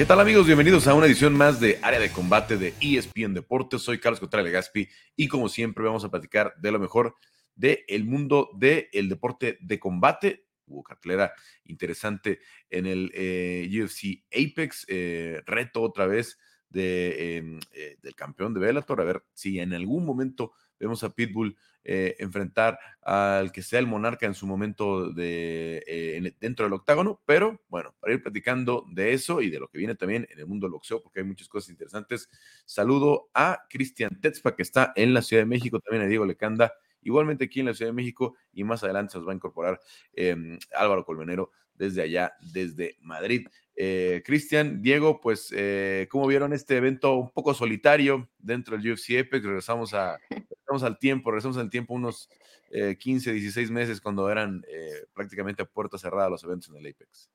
¿Qué tal amigos? Bienvenidos a una edición más de Área de Combate de ESPN Deportes. Soy Carlos Contreras Legaspi y como siempre vamos a platicar de lo mejor del el mundo del deporte de combate. Hubo cartelera interesante en el eh, UFC Apex. Eh, reto otra vez de, em, eh, del campeón de Bellator. A ver si en algún momento vemos a Pitbull eh, enfrentar al que sea el monarca en su momento de, eh, dentro del octágono, pero bueno, para ir platicando de eso y de lo que viene también en el mundo del boxeo, porque hay muchas cosas interesantes, saludo a Cristian Tetzpa, que está en la Ciudad de México, también a Diego Lecanda, igualmente aquí en la Ciudad de México, y más adelante se nos va a incorporar em, Álvaro Colmenero desde allá, desde Madrid. Eh, Cristian, Diego, pues, eh, ¿cómo vieron este evento un poco solitario dentro del UFC Apex? Regresamos, a, regresamos al tiempo, regresamos al tiempo unos 15, eh, 16 meses cuando eran prácticamente a puerta cerrada los eventos en el Apex.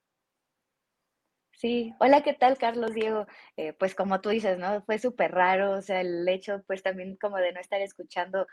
Sí, hola, ¿qué tal, Carlos, Diego? pues como tú dices, ¿no? Fue súper raro, o sea, el hecho, pues también como de no estar escuchando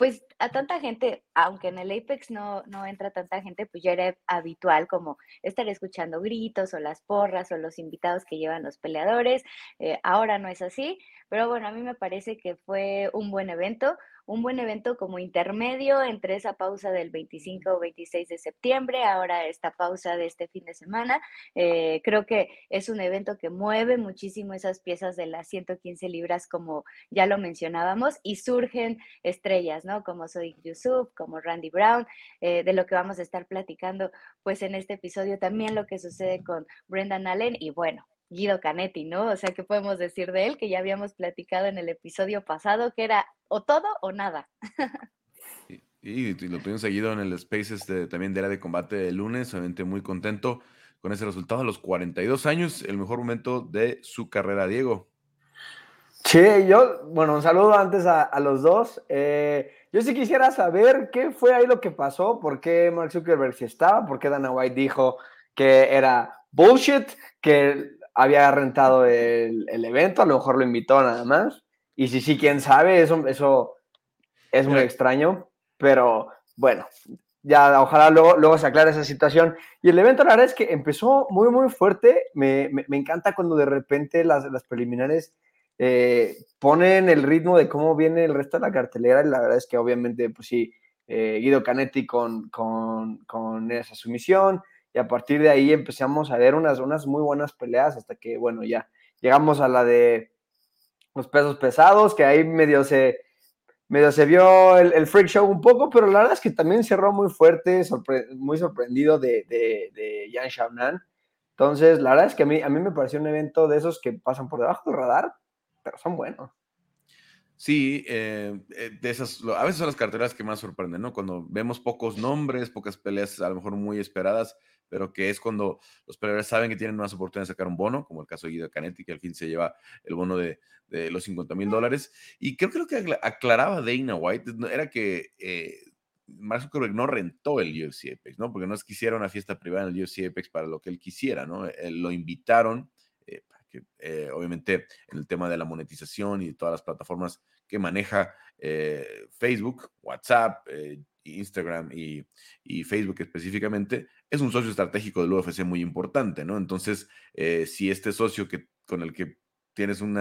pues a tanta gente, aunque en el Apex no, no entra tanta gente, pues ya era habitual como estar escuchando gritos o las porras o los invitados que llevan los peleadores. Eh, ahora no es así, pero bueno, a mí me parece que fue un buen evento un buen evento como intermedio entre esa pausa del 25 o 26 de septiembre, ahora esta pausa de este fin de semana. Eh, creo que es un evento que mueve muchísimo esas piezas de las 115 libras, como ya lo mencionábamos, y surgen estrellas, ¿no? Como Soy Yusuf, como Randy Brown, eh, de lo que vamos a estar platicando, pues en este episodio también lo que sucede con Brendan Allen y bueno, Guido Canetti, ¿no? O sea, ¿qué podemos decir de él? Que ya habíamos platicado en el episodio pasado, que era o todo o nada. y, lo tuvimos seguido en el Spaces también de era de combate el lunes, obviamente muy contento con ese resultado a los 42 años, el mejor momento de su carrera, Diego. Sí, yo, bueno, un saludo antes a, los dos. Eh, yo sí quisiera saber qué fue ahí lo que pasó, por qué Mark Zuckerberg sí estaba, por qué Dana White dijo que era bullshit, que había rentado el, evento, a lo mejor lo invitó nada más. Y si sí, quién sabe, eso, eso es muy extraño, pero bueno, ya ojalá luego, luego se aclare esa situación. Y el evento, la verdad es que empezó muy, muy fuerte. Me, encanta cuando de repente las, las preliminares eh, ponen el ritmo de cómo viene el resto de la cartelera. Y la verdad es que obviamente, pues sí, eh, Guido Canetti con, con, con esa sumisión y a partir de ahí empezamos a ver unas, unas muy buenas peleas hasta que, bueno, ya llegamos a la de los pesos pesados, que ahí medio se, medio se vio el, freak show un poco, pero la verdad es que también cerró muy fuerte, muy sorprendido de, de, de. Entonces, la verdad es que a mí, a mí me pareció un evento de esos que pasan por debajo del radar, pero son buenos. Sí, eh, eh, de esas, a veces son las carteras que más sorprenden, ¿no? Cuando vemos pocos nombres, pocas peleas a lo mejor muy esperadas, pero que es cuando los peleadores saben que tienen más oportunidad de sacar un bono, como el caso de Guido Canetti, que al fin se lleva el bono de, los 50 mil dólares. Y creo que lo que aclaraba Dana White era que eh, Mark Zuckerberg no rentó el UFC Apex, ¿no? Porque no es una fiesta privada en el UFC Apex para lo que él quisiera, ¿no? lo invitaron, eh, que, eh, obviamente en el tema de la monetización y todas las plataformas que maneja eh, Facebook, WhatsApp, Instagram y, Facebook específicamente, es un socio estratégico del UFC muy importante, ¿no? Entonces, eh, si este socio que, con el que tienes un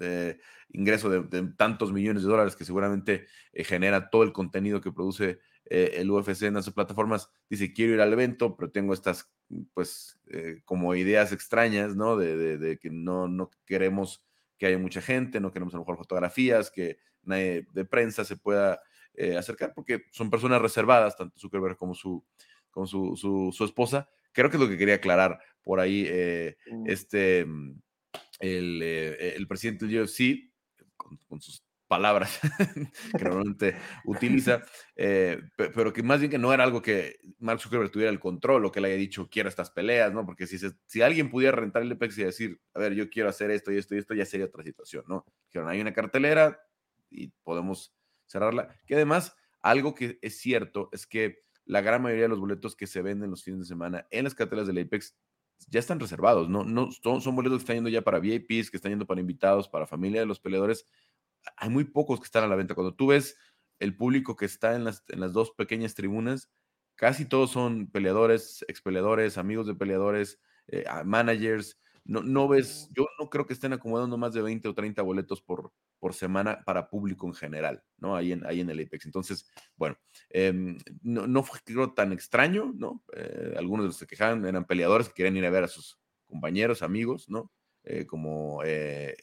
eh, ingreso de, tantos millones de dólares que seguramente eh, genera todo el contenido que produce el UFC en esas plataformas, dice, quiero ir al evento, pero tengo estas, pues, como ideas extrañas, ¿no? De, de, que no, no queremos que haya mucha gente, no queremos a lo mejor fotografías, que nadie de prensa se pueda eh, acercar porque son personas reservadas, tanto Zuckerberg como su, como su, su, esposa. Creo que es lo que quería aclarar por ahí eh, mm. este, mm, el, eh, el, presidente del UFC, con, sus palabras que normalmente utiliza, pero que más bien que no era algo que Mark Zuckerberg tuviera el control o que le haya dicho quiero estas peleas, ¿no? Porque si, si alguien pudiera rentar el EPEX y decir, a ver, yo quiero hacer esto y esto y esto, ya sería otra situación, ¿no? Dijeron, hay una cartelera y podemos cerrarla. Que además, algo que es cierto es que la gran mayoría de los boletos que se venden los fines de semana en las cartelas del Apex ya están reservados, no, no son, boletos que están yendo ya para VIPs, que están yendo para invitados, para familia de los peleadores. Hay muy pocos que están a la venta. Cuando tú ves el público que está en las, en las dos pequeñas tribunas, casi todos son peleadores, ex peleadores, amigos de peleadores, eh, managers, no, no ves, yo no creo que estén acomodando más de 20 o 30 boletos por, por semana para público en general, ¿no? Ahí en, ahí en el Apex. Entonces, bueno, em, no, no, fue creo, tan extraño, ¿no? Eh, algunos de los que se quejaban eran peleadores que querían ir a ver a sus compañeros, amigos, ¿no? Eh, como, eh,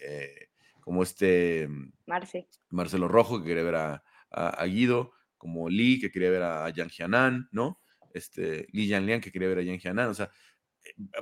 como este Marce. Marcelo Rojo, que quería ver a, a, Guido, como Lee, que quería ver a Yang Jianan, ¿no? Este, Lee Lian, que quería ver a Yang Jianan, o sea,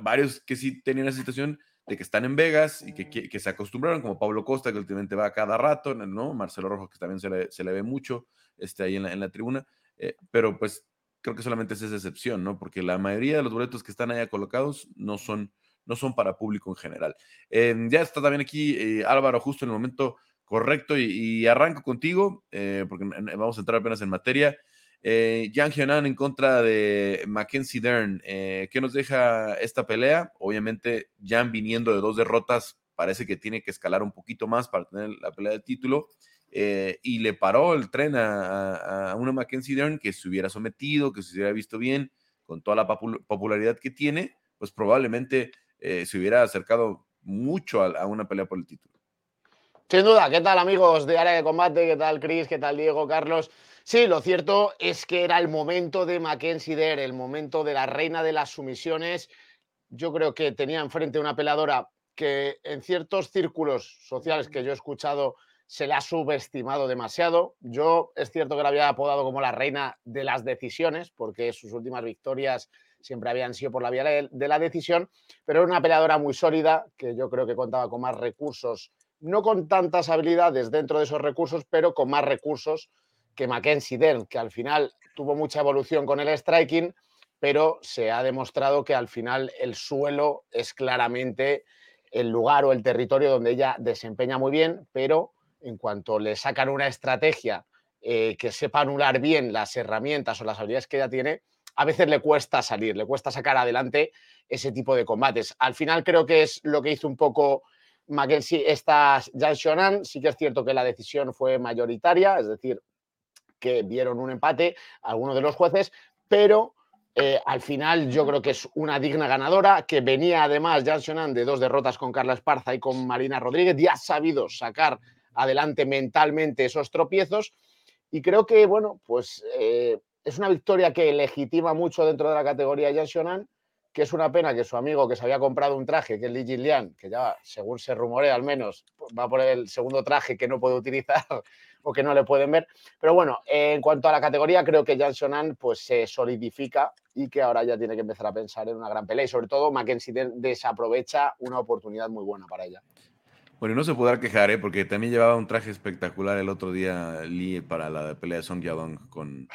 varios que sí tenían esa situación de que están en Vegas y que, que, se acostumbraron, como Pablo Costa, que últimamente va cada rato, ¿no? Marcelo Rojo, que también se le, se le ve mucho este, ahí en la, en la tribuna, eh, pero pues creo que solamente es esa excepción, ¿no? Porque la mayoría de los boletos que están allá colocados no son, no son para público en general. Em, ya está también aquí eh, Álvaro, justo en el momento correcto, y, arranco contigo, eh, porque vamos a entrar apenas en materia. Eh, Yang Jianan en contra de Mackenzie Dern. ¿Qué nos deja esta pelea? Obviamente, Jan viniendo de dos derrotas, parece que tiene que escalar un poquito más para tener la pelea de título. Y le paró el tren a, una Mackenzie Dern que se hubiera sometido, que se hubiera visto bien, con toda la popularidad que tiene, pues probablemente se hubiera acercado mucho a, una pelea por el título. Sin duda, ¿qué tal amigos de Área de Combate? ¿Qué tal Chris? ¿Qué tal Diego? Carlos? Sí, lo cierto es que era el momento de Mackenzie Dare, el momento de la reina de las sumisiones. Yo creo que tenía enfrente una peladora que en ciertos círculos sociales que yo he escuchado se le ha subestimado demasiado. Yo es cierto que la había apodado como la reina de las decisiones, porque sus últimas victorias siempre habían sido por la vía de la decisión, pero era una peleadora muy sólida, que yo creo que contaba con más recursos, no con tantas habilidades dentro de esos recursos, pero con más recursos que Mackenzie Dern, que al final tuvo mucha evolución con el striking, pero se ha demostrado que al final el suelo es claramente el lugar o el territorio donde ella desempeña muy bien, pero en cuanto le sacan una estrategia eh, que sepa anular bien las herramientas o las habilidades que ella tiene, a veces le cuesta salir, le cuesta sacar adelante ese tipo de combates. Al final creo que es lo que hizo un poco Mackenzie, esta Jan Shonan. Sí que es cierto que la decisión fue mayoritaria, es decir, que vieron un empate algunos de los jueces, pero eh, al final yo creo que es una digna ganadora, que venía además Jan de dos derrotas con Carla Esparza y con Marina Rodríguez, y ha sabido sacar adelante mentalmente esos tropiezos. Y creo que, bueno, pues eh, es una victoria que legitima mucho dentro de la categoría Jan que es una pena que su amigo que se había comprado un traje, que es Li Jinlian, que ya, según se rumorea al menos, va por el segundo traje que no puede utilizar o que no le pueden ver. Pero bueno, en cuanto a la categoría, creo que Jan pues, se solidifica y que ahora ya tiene que empezar a pensar en una gran pelea. Y sobre todo, Mackenzie desaprovecha una oportunidad muy buena para ella. Bueno, no se podrá quejar, ¿eh? porque también llevaba un traje espectacular el otro día Lee para la pelea de Song Yadong con,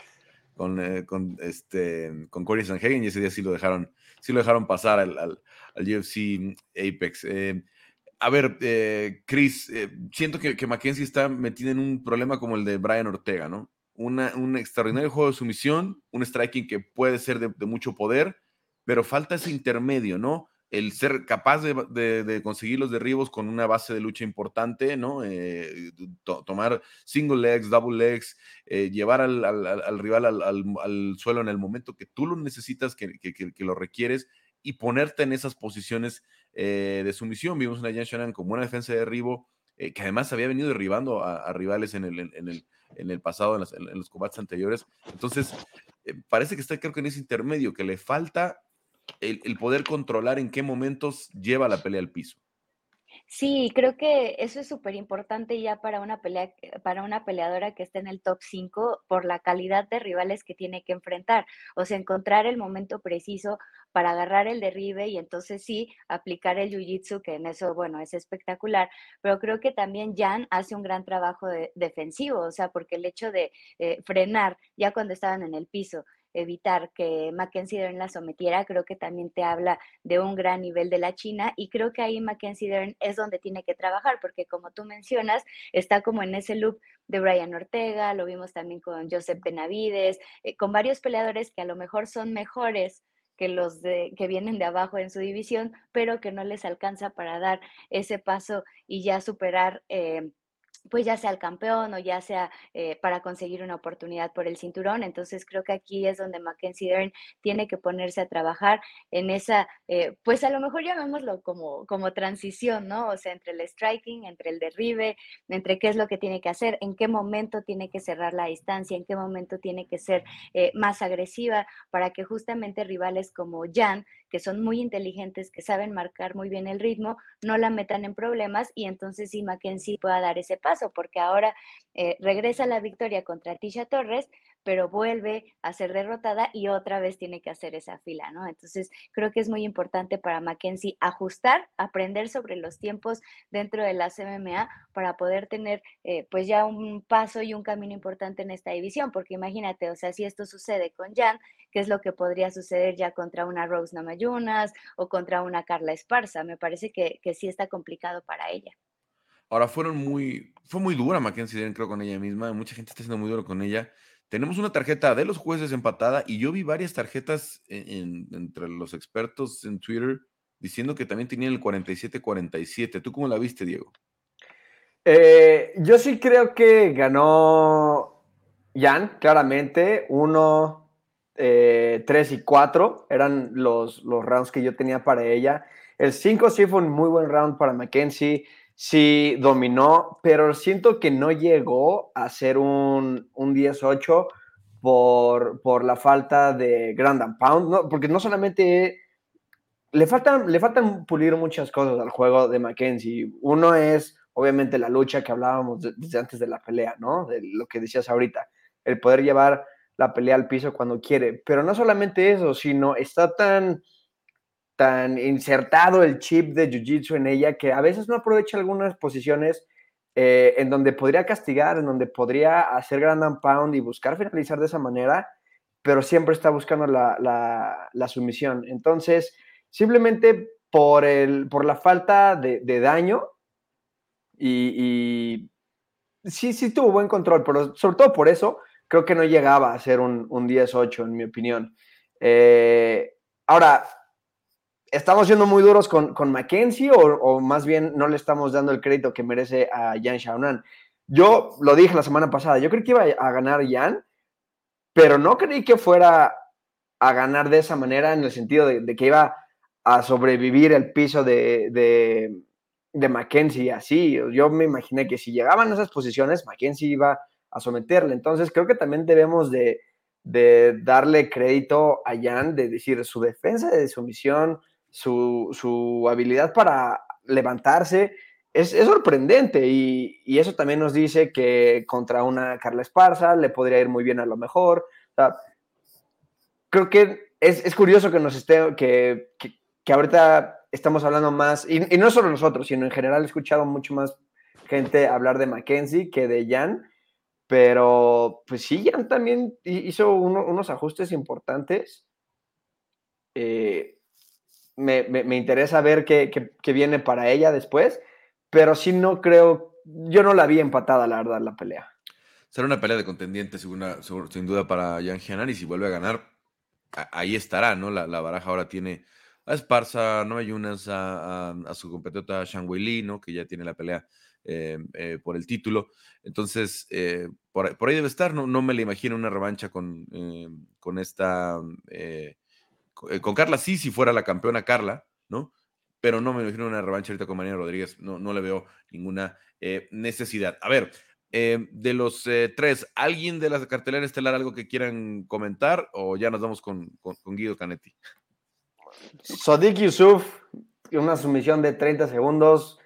con, eh, con, este, con Corey Sanhagen y ese día sí lo dejaron, sí lo dejaron pasar al, al, UFC Apex. Eh, a ver, eh, Chris, eh, siento que, que, Mackenzie está metida en un problema como el de Brian Ortega, ¿no? Una, un extraordinario juego de sumisión, un striking que puede ser de, mucho poder, pero falta ese intermedio, ¿no? El ser capaz de, de, conseguir los derribos con una base de lucha importante, ¿no? Eh, tomar single legs, double legs, eh, llevar al, al, al rival al, al, suelo en el momento que tú lo necesitas, que, que, que lo requieres, y ponerte en esas posiciones eh, de sumisión. Vimos una Jan Shannon con buena defensa de derribo, que además había venido derribando a, rivales en el, en, el, en el pasado, en, los combates anteriores. Entonces, parece que está creo que en ese intermedio, que le falta el, poder controlar en qué momentos lleva la pelea al piso. Sí, creo que eso es súper importante ya para una pelea, para una peleadora que esté en el top 5 por la calidad de rivales que tiene que enfrentar. O sea, encontrar el momento preciso para agarrar el derribe y entonces sí aplicar el jiu-jitsu, que en eso, bueno, es espectacular. Pero creo que también Jan hace un gran trabajo de, defensivo, o sea, porque el hecho de eh, frenar ya cuando estaban en el piso evitar que Mackenzie Dern la sometiera, creo que también te habla de un gran nivel de la China y creo que ahí Mackenzie Dern es donde tiene que trabajar, porque como tú mencionas, está como en ese loop de Brian Ortega, lo vimos también con Joseph Benavides, eh, con varios peleadores que a lo mejor son mejores que los de, que vienen de abajo en su división, pero que no les alcanza para dar ese paso y ya superar eh, pues ya sea el campeón o ya sea eh, para conseguir una oportunidad por el cinturón. Entonces creo que aquí es donde Mackenzie Dern tiene que ponerse a trabajar en esa, eh, pues a lo mejor llamémoslo como, como transición, ¿no? O sea, entre el striking, entre el derribe, entre qué es lo que tiene que hacer, en qué momento tiene que cerrar la distancia, en qué momento tiene que ser eh, más agresiva para que justamente rivales como Jan, que son muy inteligentes, que saben marcar muy bien el ritmo, no la metan en problemas y entonces sí Mackenzie pueda dar ese paso porque ahora eh, regresa la victoria contra Tisha Torres, pero vuelve a ser derrotada y otra vez tiene que hacer esa fila, ¿no? Entonces, creo que es muy importante para Mackenzie ajustar, aprender sobre los tiempos dentro de las MMA para poder tener, eh, pues ya un paso y un camino importante en esta división, porque imagínate, o sea, si esto sucede con Jan, ¿qué es lo que podría suceder ya contra una Rose Namayunas o contra una Carla Esparza? Me parece que, que sí está complicado para ella. Ahora fueron muy, fue muy dura Mackenzie creo, con ella misma. Mucha gente está siendo muy duro con ella. Tenemos una tarjeta de los jueces empatada y yo vi varias tarjetas entre los expertos en Twitter diciendo que también tenían el 47-47. ¿Tú cómo la viste, Diego? Eh, yo sí creo que ganó Jan, claramente. Uno, eh, tres y cuatro eran los, los rounds que yo tenía para ella. El 5 sí fue un muy buen round para Mackenzie sí dominó, pero siento que no llegó a ser un, un 10-8 por, por, la falta de Grand and Pound, ¿no? porque no solamente le faltan, le faltan pulir muchas cosas al juego de Mackenzie. Uno es, obviamente, la lucha que hablábamos desde antes de la pelea, ¿no? De lo que decías ahorita, el poder llevar la pelea al piso cuando quiere. Pero no solamente eso, sino está tan tan insertado el chip de Jiu-Jitsu en ella que a veces no aprovecha algunas posiciones eh, en donde podría castigar, en donde podría hacer grand and pound y buscar finalizar de esa manera, pero siempre está buscando la, sumisión. Entonces, simplemente por, el, por la falta de, daño y, sí, sí tuvo buen control, pero sobre todo por eso creo que no llegaba a ser un, un 10-8 en mi opinión. Eh, ahora, ¿Estamos siendo muy duros con, con Mackenzie o, más bien no le estamos dando el crédito que merece a Jan Xiaonan? Yo lo dije la semana pasada, yo creí que iba a ganar Jan, pero no creí que fuera a ganar de esa manera en el sentido de, que iba a sobrevivir el piso de, de, de, Mackenzie así. Yo me imaginé que si llegaban a esas posiciones, Mackenzie iba a someterle. Entonces creo que también debemos de, de darle crédito a Jan, de decir su defensa de sumisión, su, habilidad para levantarse es, sorprendente y, eso también nos dice que contra una Carla Esparza le podría ir muy bien a lo mejor. creo que es, curioso que nos esté, que, que, ahorita estamos hablando más, y, no solo nosotros, sino en general he escuchado mucho más gente hablar de Mackenzie que de Jan, pero pues sí, Jan también hizo unos ajustes importantes. Eh, me, interesa ver qué, viene para ella después, pero sí no creo, yo no la vi empatada, la verdad, la pelea. Será una pelea de contendientes, sin duda, para Jan Gianar, y si vuelve a ganar, ahí estará, ¿no? La, baraja ahora tiene a Esparza, no hay unas a, su competidora Shang Wei ¿no? Que ya tiene la pelea eh, eh, por el título. Entonces, eh, por, ahí debe estar, no, no me la imagino una revancha con, con esta con Carla sí, si fuera la campeona Carla, ¿no? Pero no me imagino una revancha ahorita con María Rodríguez, no, no le veo ninguna eh, necesidad. A ver, eh, de los tres, ¿alguien de la cartelera estelar algo que quieran comentar o ya nos vamos con, Guido Canetti? Sodiq Yusuf, una sumisión de 30 segundos,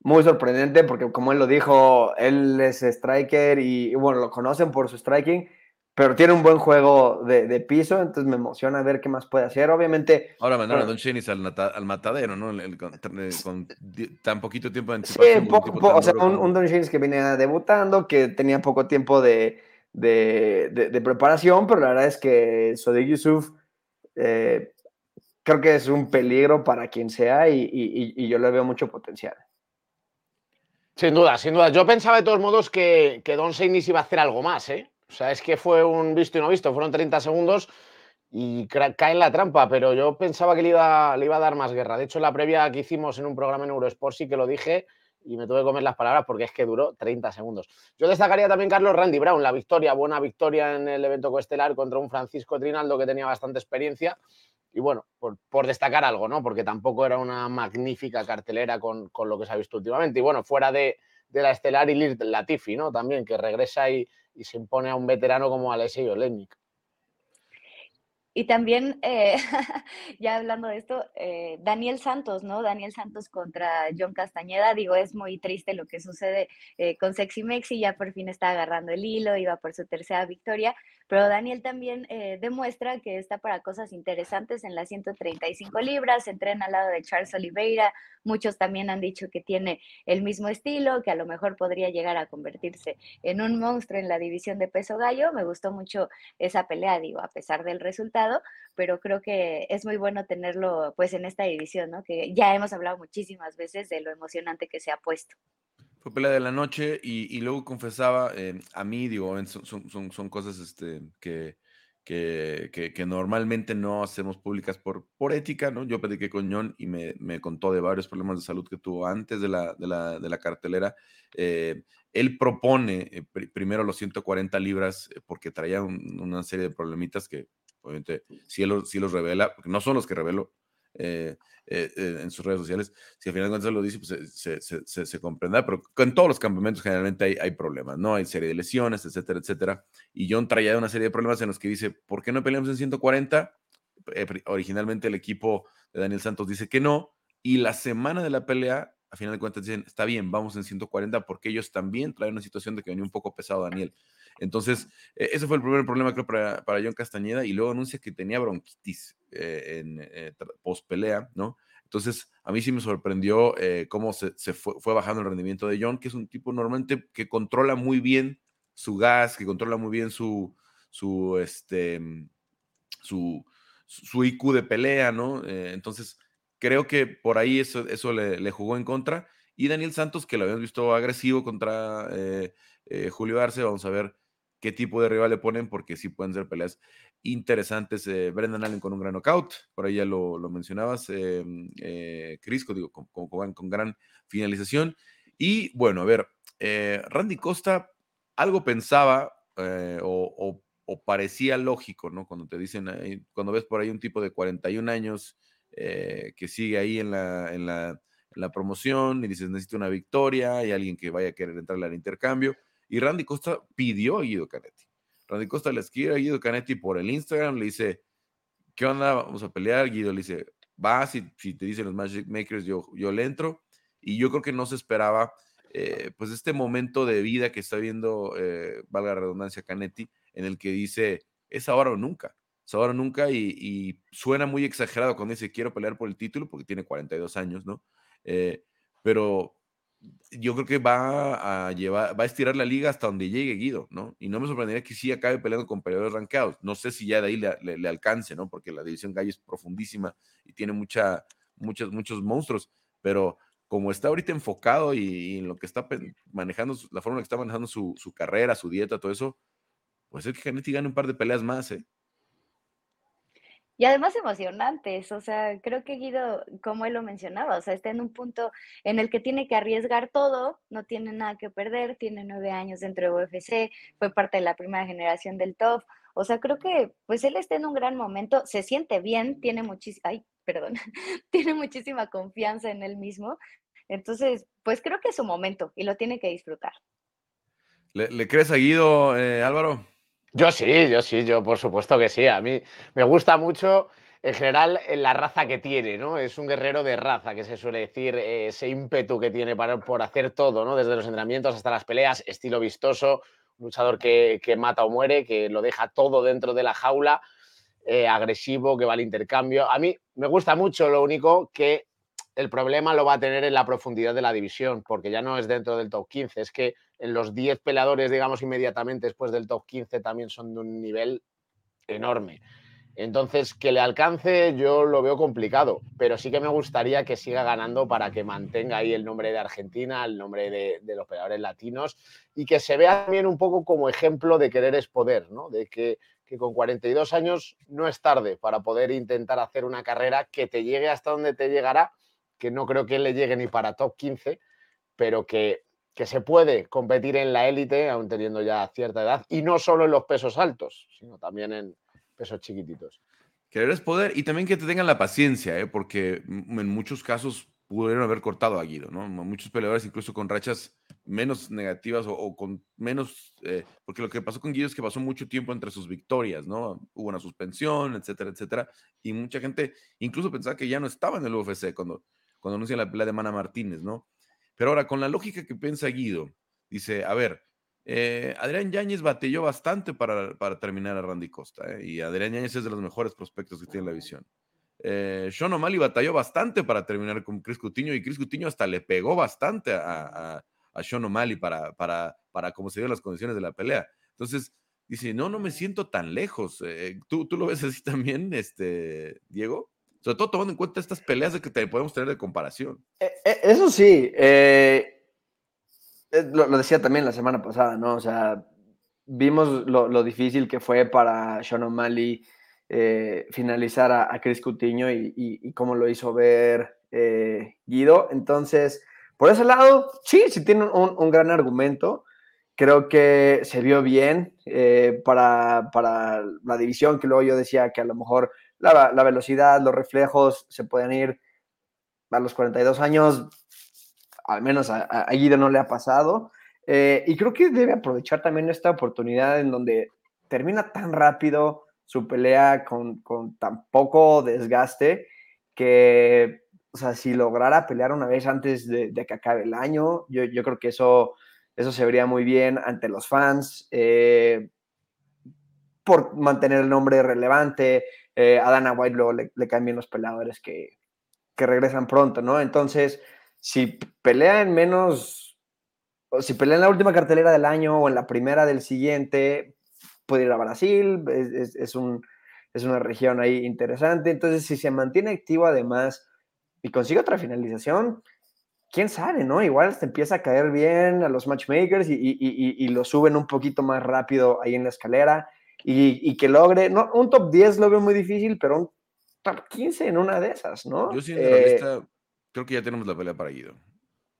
muy sorprendente porque como él lo dijo, él es striker y, bueno, lo conocen por su striking, pero tiene un buen juego de, piso, entonces me emociona ver qué más puede hacer. Obviamente. Ahora mandaron a Don Chenis al, matadero, ¿no? con, tan poquito tiempo de anticipación. Sí, o sea, un, Don Chenis que venía debutando, que tenía poco tiempo de, preparación, pero la verdad es que Sodiq Yusuf eh, creo que es un peligro para quien sea y, yo le veo mucho potencial. Sin duda, sin duda. Yo pensaba de todos modos que, que Don Chenis iba a hacer algo más, ¿eh? O sea, es que fue un visto y no visto, fueron 30 segundos y cae en la trampa, pero yo pensaba que le iba, le iba a dar más guerra. De hecho, la previa que hicimos en un programa en Eurosport sí que lo dije y me tuve que comer las palabras porque es que duró 30 segundos. Yo destacaría también, Carlos Randy Brown, la victoria, buena victoria en el evento coestelar contra un Francisco Trinaldo que tenía bastante experiencia. Y bueno, por, destacar algo, ¿no? Porque tampoco era una magnífica cartelera con, lo que se ha visto últimamente. Y bueno, fuera de, la estelar y Latifi, ¿no? También, que regresa y, y se impone a un veterano como Alexei Olenik. Y también, eh, ya hablando de esto, eh, Daniel Santos, ¿no? Daniel Santos contra John Castañeda, digo, es muy triste lo que sucede eh, con Sexy Mexi, ya por fin está agarrando el hilo, iba por su tercera victoria, pero Daniel también demuestra que está para cosas interesantes en las 135 libras, entrena al lado de Charles Oliveira, muchos también han dicho que tiene el mismo estilo, que a lo mejor podría llegar a convertirse en un monstruo en la división de peso gallo, me gustó mucho esa pelea, digo, a pesar del resultado pero creo que es muy bueno tenerlo pues en esta división, ¿no? Que ya hemos hablado muchísimas veces de lo emocionante que se ha puesto. Fue pelea de la noche y, luego confesaba, eh, a mí, digo, son, son, son cosas este, que, que, que, normalmente no hacemos públicas por, por ética, ¿no? Yo platiqué con John y me, me, contó de varios problemas de salud que tuvo antes de la, de la, de la cartelera. Eh, él propone eh, primero los 140 libras porque traía una serie de problemitas que obviamente si él, los revela, porque no son los que reveló eh, eh, eh, en sus redes sociales, si al final de cuentas lo dice, pues se, se, pero en todos los campamentos generalmente hay, hay, problemas, ¿no? Hay serie de lesiones, etcétera, etcétera. Y John traía una serie de problemas en los que dice, ¿por qué no peleamos en 140? originalmente el equipo de Daniel Santos dice que no, y la semana de la pelea a final de cuentas dicen, está bien, vamos en 140 porque ellos también traen una situación de que venía un poco pesado Daniel. Entonces, e, ese fue el primer problema creo para, para John Castañeda y luego anuncia que tenía bronquitis eh, en eh, post pelea, ¿no? Entonces, a mí sí me sorprendió eh, cómo se, fue, fue, bajando el rendimiento de John, que es un tipo normalmente que controla muy bien su gas, que controla muy bien su, su, este, su, su IQ de pelea, ¿no? entonces, creo que por ahí eso, eso le, jugó en contra. Y Daniel Santos, que lo habíamos visto agresivo contra eh, eh, Julio Arce, vamos a ver qué tipo de rival le ponen, porque sí pueden ser peleas interesantes. Eh, Brendan Allen con un gran knockout, por ahí ya lo, mencionabas, Crisco, digo, con, con, gran finalización. Y bueno, a ver, Randy Costa algo pensaba o, o, parecía lógico, ¿no? Cuando te dicen, cuando ves por ahí un tipo de 41 años, eh, que sigue ahí en la, en, la, promoción y dices, necesito una victoria, y alguien que vaya a querer entrar al intercambio. Y Randy Costa pidió a Guido Canetti. Randy Costa le escribe a Guido Canetti por el Instagram, le dice, ¿qué onda? Vamos a pelear. Guido le dice, va, si, si te dicen los Magic Makers, yo, yo le entro. Y yo creo que no se esperaba, eh, pues, este momento de vida que está viendo, eh, valga la redundancia, Canetti, en el que dice, es ahora o nunca ahora nunca y, suena muy exagerado cuando dice quiero pelear por el título porque tiene 42 años, ¿no? Eh, pero yo creo que va a llevar, va a estirar la liga hasta donde llegue Guido, ¿no? Y no me sorprendería que sí acabe peleando con peleadores rankeados. No sé si ya de ahí le, alcance, ¿no? Porque la división gallo es profundísima y tiene mucha, muchos, muchos monstruos, pero como está ahorita enfocado y, en lo que está manejando, la forma en que está manejando su, su carrera, su dieta, todo eso, pues es que Canetti gane un par de peleas más, ¿eh? Y además emocionantes, o sea, creo que Guido, como él lo mencionaba, o sea, está en un punto en el que tiene que arriesgar todo, no tiene nada que perder, tiene nueve años dentro de UFC, fue parte de la primera generación del top, o sea, creo que pues él está en un gran momento, se siente bien, tiene muchísima, ay, perdón, tiene muchísima confianza en él mismo, entonces, pues creo que es su momento y lo tiene que disfrutar. ¿Le, crees a Guido, eh, Álvaro? Yo sí, yo sí, yo por supuesto que sí. A mí me gusta mucho en general la raza que tiene, ¿no? Es un guerrero de raza, que se suele decir, ese ímpetu que tiene para, por hacer todo, ¿no? Desde los entrenamientos hasta las peleas, estilo vistoso, luchador que, mata o muere, que lo deja todo dentro de la jaula, eh, agresivo, que va al intercambio. A mí me gusta mucho, lo único que el problema lo va a tener en la profundidad de la división, porque ya no es dentro del top 15, es que en los 10 peleadores, digamos, inmediatamente después del top 15 también son de un nivel enorme. Entonces, que le alcance yo lo veo complicado, pero sí que me gustaría que siga ganando para que mantenga ahí el nombre de Argentina, el nombre de, los peleadores latinos y que se vea también un poco como ejemplo de querer es poder, ¿no? De que, que con 42 años no es tarde para poder intentar hacer una carrera que te llegue hasta donde te llegará que no creo que le llegue ni para top 15, pero que, que se puede competir en la élite, aún teniendo ya cierta edad, y no solo en los pesos altos, sino también en pesos chiquititos. Querer es poder y también que te tengan la paciencia, ¿eh? porque en muchos casos pudieron haber cortado a Guido, ¿no? Muchos peleadores, incluso con rachas menos negativas o, con menos, eh, porque lo que pasó con Guido es que pasó mucho tiempo entre sus victorias, ¿no? Hubo una suspensión, etcétera, etcétera, y mucha gente incluso pensaba que ya no estaba en el UFC cuando, cuando anuncian la pelea de Mana Martínez, ¿no? Pero ahora, con la lógica que piensa Guido, dice, a ver, eh, Adrián Yáñez batalló bastante para, para terminar a Randy Costa, ¿eh? y Adrián Yáñez es de los mejores prospectos que tiene la visión. Eh, Sean O'Malley batalló bastante para terminar con Chris Cutiño y Chris Cutiño hasta le pegó bastante a, a, Sean O'Malley para, para, para cómo se dieron las condiciones de la pelea. Entonces, dice, no, no me siento tan lejos. Eh, ¿tú, ¿tú, lo ves así también, este, Diego? Sobre todo tomando en cuenta estas peleas de que te podemos tener de comparación. Eh, eh, eso sí, lo, lo, decía también la semana pasada, ¿no? O sea, vimos lo, difícil que fue para Sean O'Malley eh, finalizar a, Chris Cutiño y, cómo lo hizo ver eh, Guido. Entonces, por ese lado, sí, sí tiene un, gran argumento. Creo que se vio bien eh, para, la división, que luego yo decía que a lo mejor la, velocidad, los reflejos se pueden ir a los 42 años, al menos a, a Guido no le ha pasado. y creo que debe aprovechar también esta oportunidad en donde termina tan rápido, su pelea con, tan poco desgaste que, o sea, si lograra pelear una vez antes de, que acabe el año, yo, yo, creo que eso, eso se vería muy bien ante los fans. Eh, por mantener el nombre relevante, eh, a Dana White luego le, le los peleadores que, que regresan pronto, ¿no? Entonces, si pelea en menos, o si pelea en la última cartelera del año o en la primera del siguiente, puede ir a Brasil, es, un, es una región ahí interesante. Entonces, si se mantiene activo además y consigue otra finalización, quién sabe, ¿no? Igual se empieza a caer bien a los matchmakers y, lo suben un poquito más rápido ahí en la escalera y, que logre, no, un top 10 lo veo muy difícil, pero un top 15 en una de esas, ¿no? Yo siendo eh, creo que ya tenemos la pelea para Guido.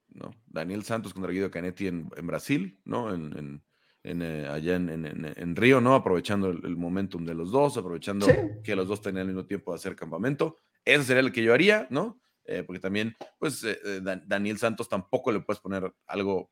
¿no? Daniel Santos contra Guido Canetti en, Brasil, ¿no? en, eh, allá en, Río, ¿no? Aprovechando el, momentum de los dos, aprovechando que los dos tenían el mismo tiempo de hacer campamento. Ese sería el que yo haría, ¿no? Eh, porque también, pues, eh, Daniel Santos tampoco le puedes poner algo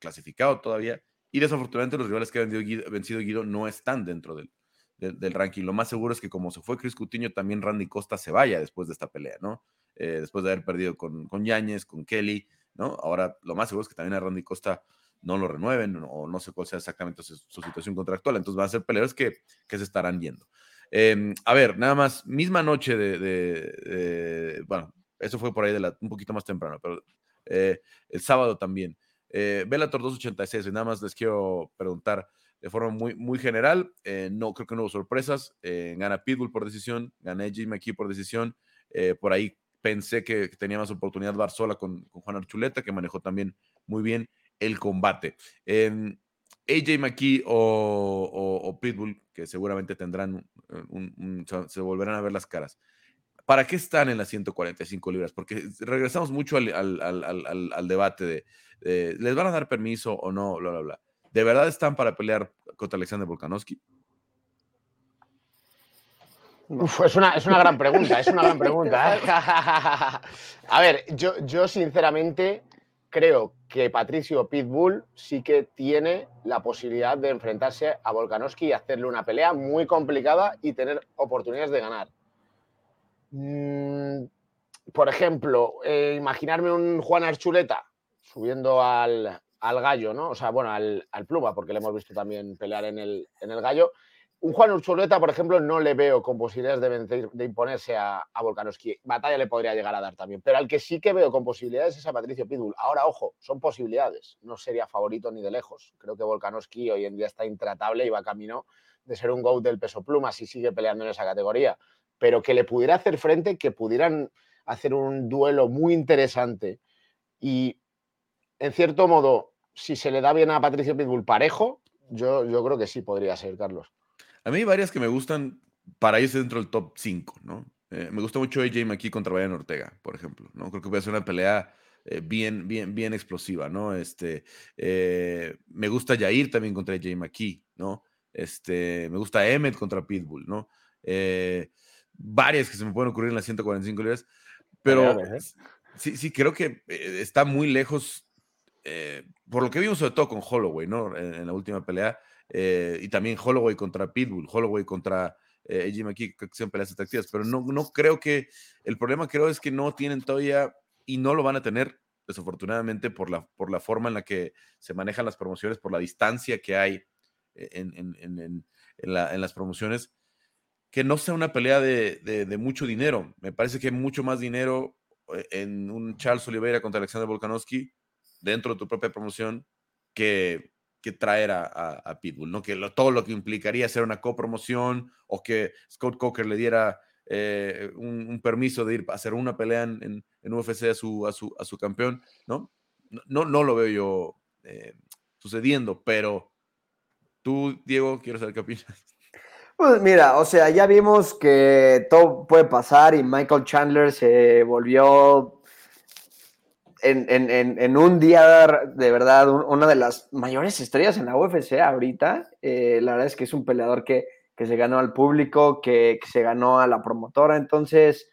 clasificado todavía. Y desafortunadamente los rivales que han vencido Guido, no están dentro del, del, ranking. Lo más seguro es que como se fue Chris Cutiño, también Randy Costa se vaya después de esta pelea, ¿no? después de haber perdido con, con Yáñez, con Kelly, ¿no? Ahora lo más seguro es que también a Randy Costa no lo renueven o no sé cuál sea exactamente su, situación contractual. Entonces van a ser peleadores que, que se estarán yendo. Em, a ver, nada más, misma noche de, bueno, eso fue por ahí de la, un poquito más temprano, pero eh, el sábado también. Eh, Bellator 286, y nada más les quiero preguntar de forma muy, muy general, eh, no creo que no hubo sorpresas, eh, gana Pitbull por decisión, gana Jim McKee por decisión, por ahí pensé que, tenía más oportunidad Barzola con, con Juan Archuleta, que manejó también muy bien el combate. AJ McKee o, Pitbull, que seguramente tendrán, un, se volverán a ver las caras. ¿Para qué están en las 145 libras? Porque regresamos mucho al, debate de, ¿les van a dar permiso o no? Bla, bla, bla. ¿De verdad están para pelear contra Alexander Volkanovski? es, una, es una gran pregunta, es una gran pregunta. ¿eh? a ver, yo, yo sinceramente creo que Patricio Pitbull sí que tiene la posibilidad de enfrentarse a Volkanovski y hacerle una pelea muy complicada y tener oportunidades de ganar. Mm, por ejemplo, eh, imaginarme un Juan Archuleta subiendo al, gallo, ¿no? O sea, bueno, al, al, pluma, porque le hemos visto también pelear en el, en el gallo un Juan Ursuleta, por ejemplo, no le veo con posibilidades de, vencer, de imponerse a, a, Volkanovski. Batalla le podría llegar a dar también. Pero al que sí que veo con posibilidades es a Patricio Pitbull. Ahora, ojo, son posibilidades. No sería favorito ni de lejos. Creo que Volkanovski hoy en día está intratable y va camino de ser un GOAT del peso pluma si sigue peleando en esa categoría. Pero que le pudiera hacer frente, que pudieran hacer un duelo muy interesante. Y, en cierto modo, si se le da bien a Patricio Pitbull parejo, yo, yo creo que sí podría ser, Carlos. A mí hay varias que me gustan para irse dentro del top 5, ¿no? Eh, me gusta mucho AJ McKee contra Brian Ortega, por ejemplo, ¿no? Creo que puede ser una pelea eh, bien, bien, bien explosiva, ¿no? Este, eh, me gusta Jair también contra Jay McKee, ¿no? Este, me gusta Emmet contra Pitbull, ¿no? Varias que se me pueden ocurrir en las 145 libras, pero sí, sí, creo que está muy lejos, por lo que vimos sobre todo con Holloway, ¿no? En, la última pelea, y también Holloway contra Pitbull, Holloway contra eh, AJ McKee, que son peleas atractivas, pero no, no creo que, el problema creo es que no tienen todavía y no lo van a tener, desafortunadamente, por la, por la forma en la que se manejan las promociones, por la distancia que hay eh, en, las promociones, que no sea una pelea de, mucho dinero. Me parece que mucho más dinero eh, en un Charles Oliveira contra Alexander Volkanovski dentro de tu propia promoción que, que traer a, Pitbull, ¿no? Que todo lo que implicaría hacer una copromoción o que Scott Coker le diera eh, un, permiso de ir a hacer una pelea en, en, UFC a su, a su, a, su, campeón, ¿no? No, no lo veo yo eh, sucediendo, pero tú, Diego, quiero saber qué opinas. Pues mira, o sea, ya vimos que todo puede pasar y Michael Chandler se volvió en, un día de verdad una de las mayores estrellas en la UFC ahorita. Eh, la verdad es que es un peleador que que se ganó al público, que, se ganó a la promotora. Entonces,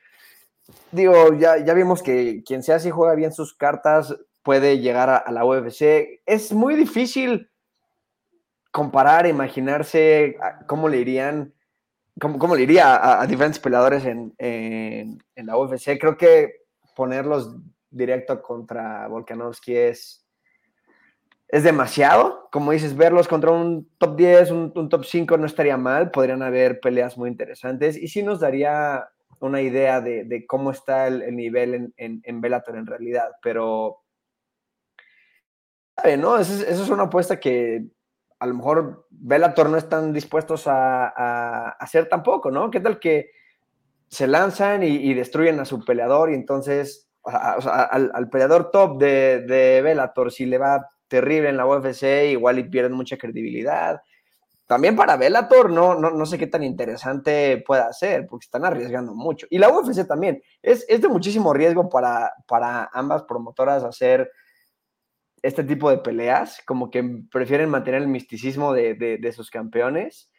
digo, ya, ya vimos que quien sea si juega bien sus cartas puede llegar a, la UFC. Es muy difícil comparar, imaginarse cómo le irían, cómo, le iría a, diferentes peleadores en, en, la UFC. Creo que ponerlos directo contra Volkanovski es, es demasiado. Como dices, verlos contra un top 10, un, top 5 no estaría mal. Podrían haber peleas muy interesantes y sí nos daría una idea de, cómo está el, nivel en, en, en, Bellator en realidad. Pero, ¿no? Esa es, una apuesta que a lo mejor Bellator no están dispuestos a, hacer tampoco, ¿no? ¿Qué tal que se lanzan y, destruyen a su peleador y entonces al, peleador top de, de Bellator, si le va terrible en la UFC, igual y pierden mucha credibilidad. También para Bellator, no, no, no sé qué tan interesante pueda ser, porque están arriesgando mucho. Y la UFC también, es, es de muchísimo riesgo para, para ambas promotoras hacer este tipo de peleas, como que prefieren mantener el misticismo de, de, sus campeones.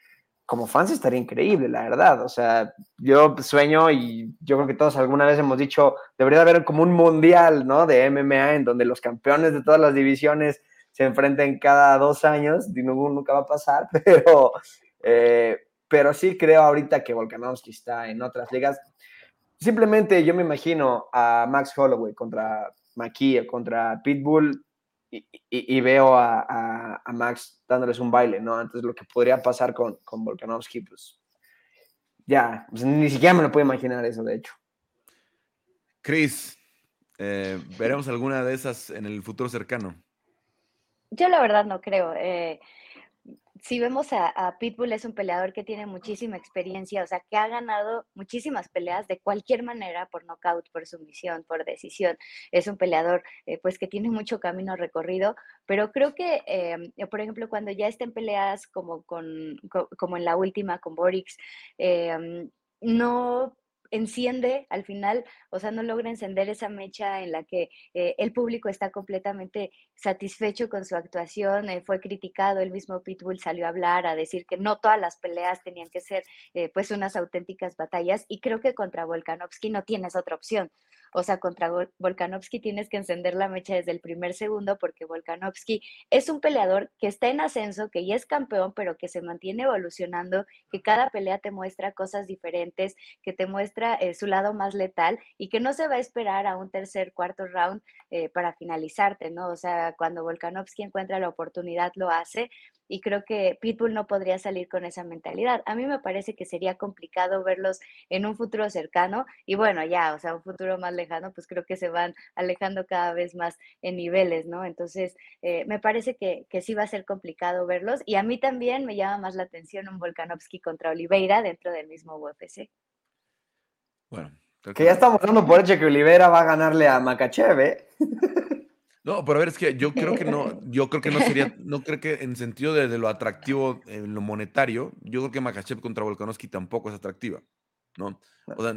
Como fans estaría increíble, la verdad. O sea, yo sueño y yo creo que todos alguna vez hemos dicho, debería haber como un mundial, ¿no? De MMA en donde los campeones de todas las divisiones se enfrenten cada dos años, nunca va a pasar, pero, eh, pero sí creo ahorita que Volkanovski está en otras ligas. Simplemente yo me imagino a Max Holloway contra McKee contra Pitbull y, veo a, Max dándoles un baile, ¿no? Entonces lo que podría pasar con, con Volkanovski, pues ya, pues, ni siquiera me lo puedo imaginar eso, de hecho. Chris, eh, ¿veremos alguna de esas en el futuro cercano? Yo la verdad no creo. Eh, si vemos a, Pitbull, es un peleador que tiene muchísima experiencia, o sea, que ha ganado muchísimas peleas de cualquier manera, por nocaut, por sumisión, por decisión. Es un peleador, eh, pues, que tiene mucho camino recorrido, pero creo que, em, por ejemplo, cuando ya estén peleas como, con, como en la última con Borix, em, no enciende al final, o sea, no logra encender esa mecha en la que eh, el público está completamente satisfecho con su actuación, eh, fue criticado, el mismo Pitbull salió a hablar, a decir que no todas las peleas tenían que ser eh, pues unas auténticas batallas y creo que contra Volkanovski no tienes otra opción. O sea, contra Volkanovski tienes que encender la mecha desde el primer segundo porque Volkanovski es un peleador que está en ascenso, que ya es campeón, pero que se mantiene evolucionando, que cada pelea te muestra cosas diferentes, que te muestra eh, su lado más letal y que no se va a esperar a un tercer, cuarto round eh, para finalizarte, ¿no? O sea, cuando Volkanovski encuentra la oportunidad, lo hace, y creo que Pitbull no podría salir con esa mentalidad. A mí me parece que sería complicado verlos en un futuro cercano y bueno, ya, o sea, un futuro más lejano, pues creo que se van alejando cada vez más en niveles, ¿no? Entonces, eh, me parece que, que, sí va a ser complicado verlos y a mí también me llama más la atención un Volkanovski contra Oliveira dentro del mismo UFC. Bueno. Que ya estamos dando por hecho que Oliveira va a ganarle a Makachev, ¿eh? No, pero a ver, es que yo creo que no, yo creo que no sería, no creo que en sentido de, lo atractivo en lo monetario, yo creo que Makachev contra Volkanovski tampoco es atractiva, ¿no? O sea,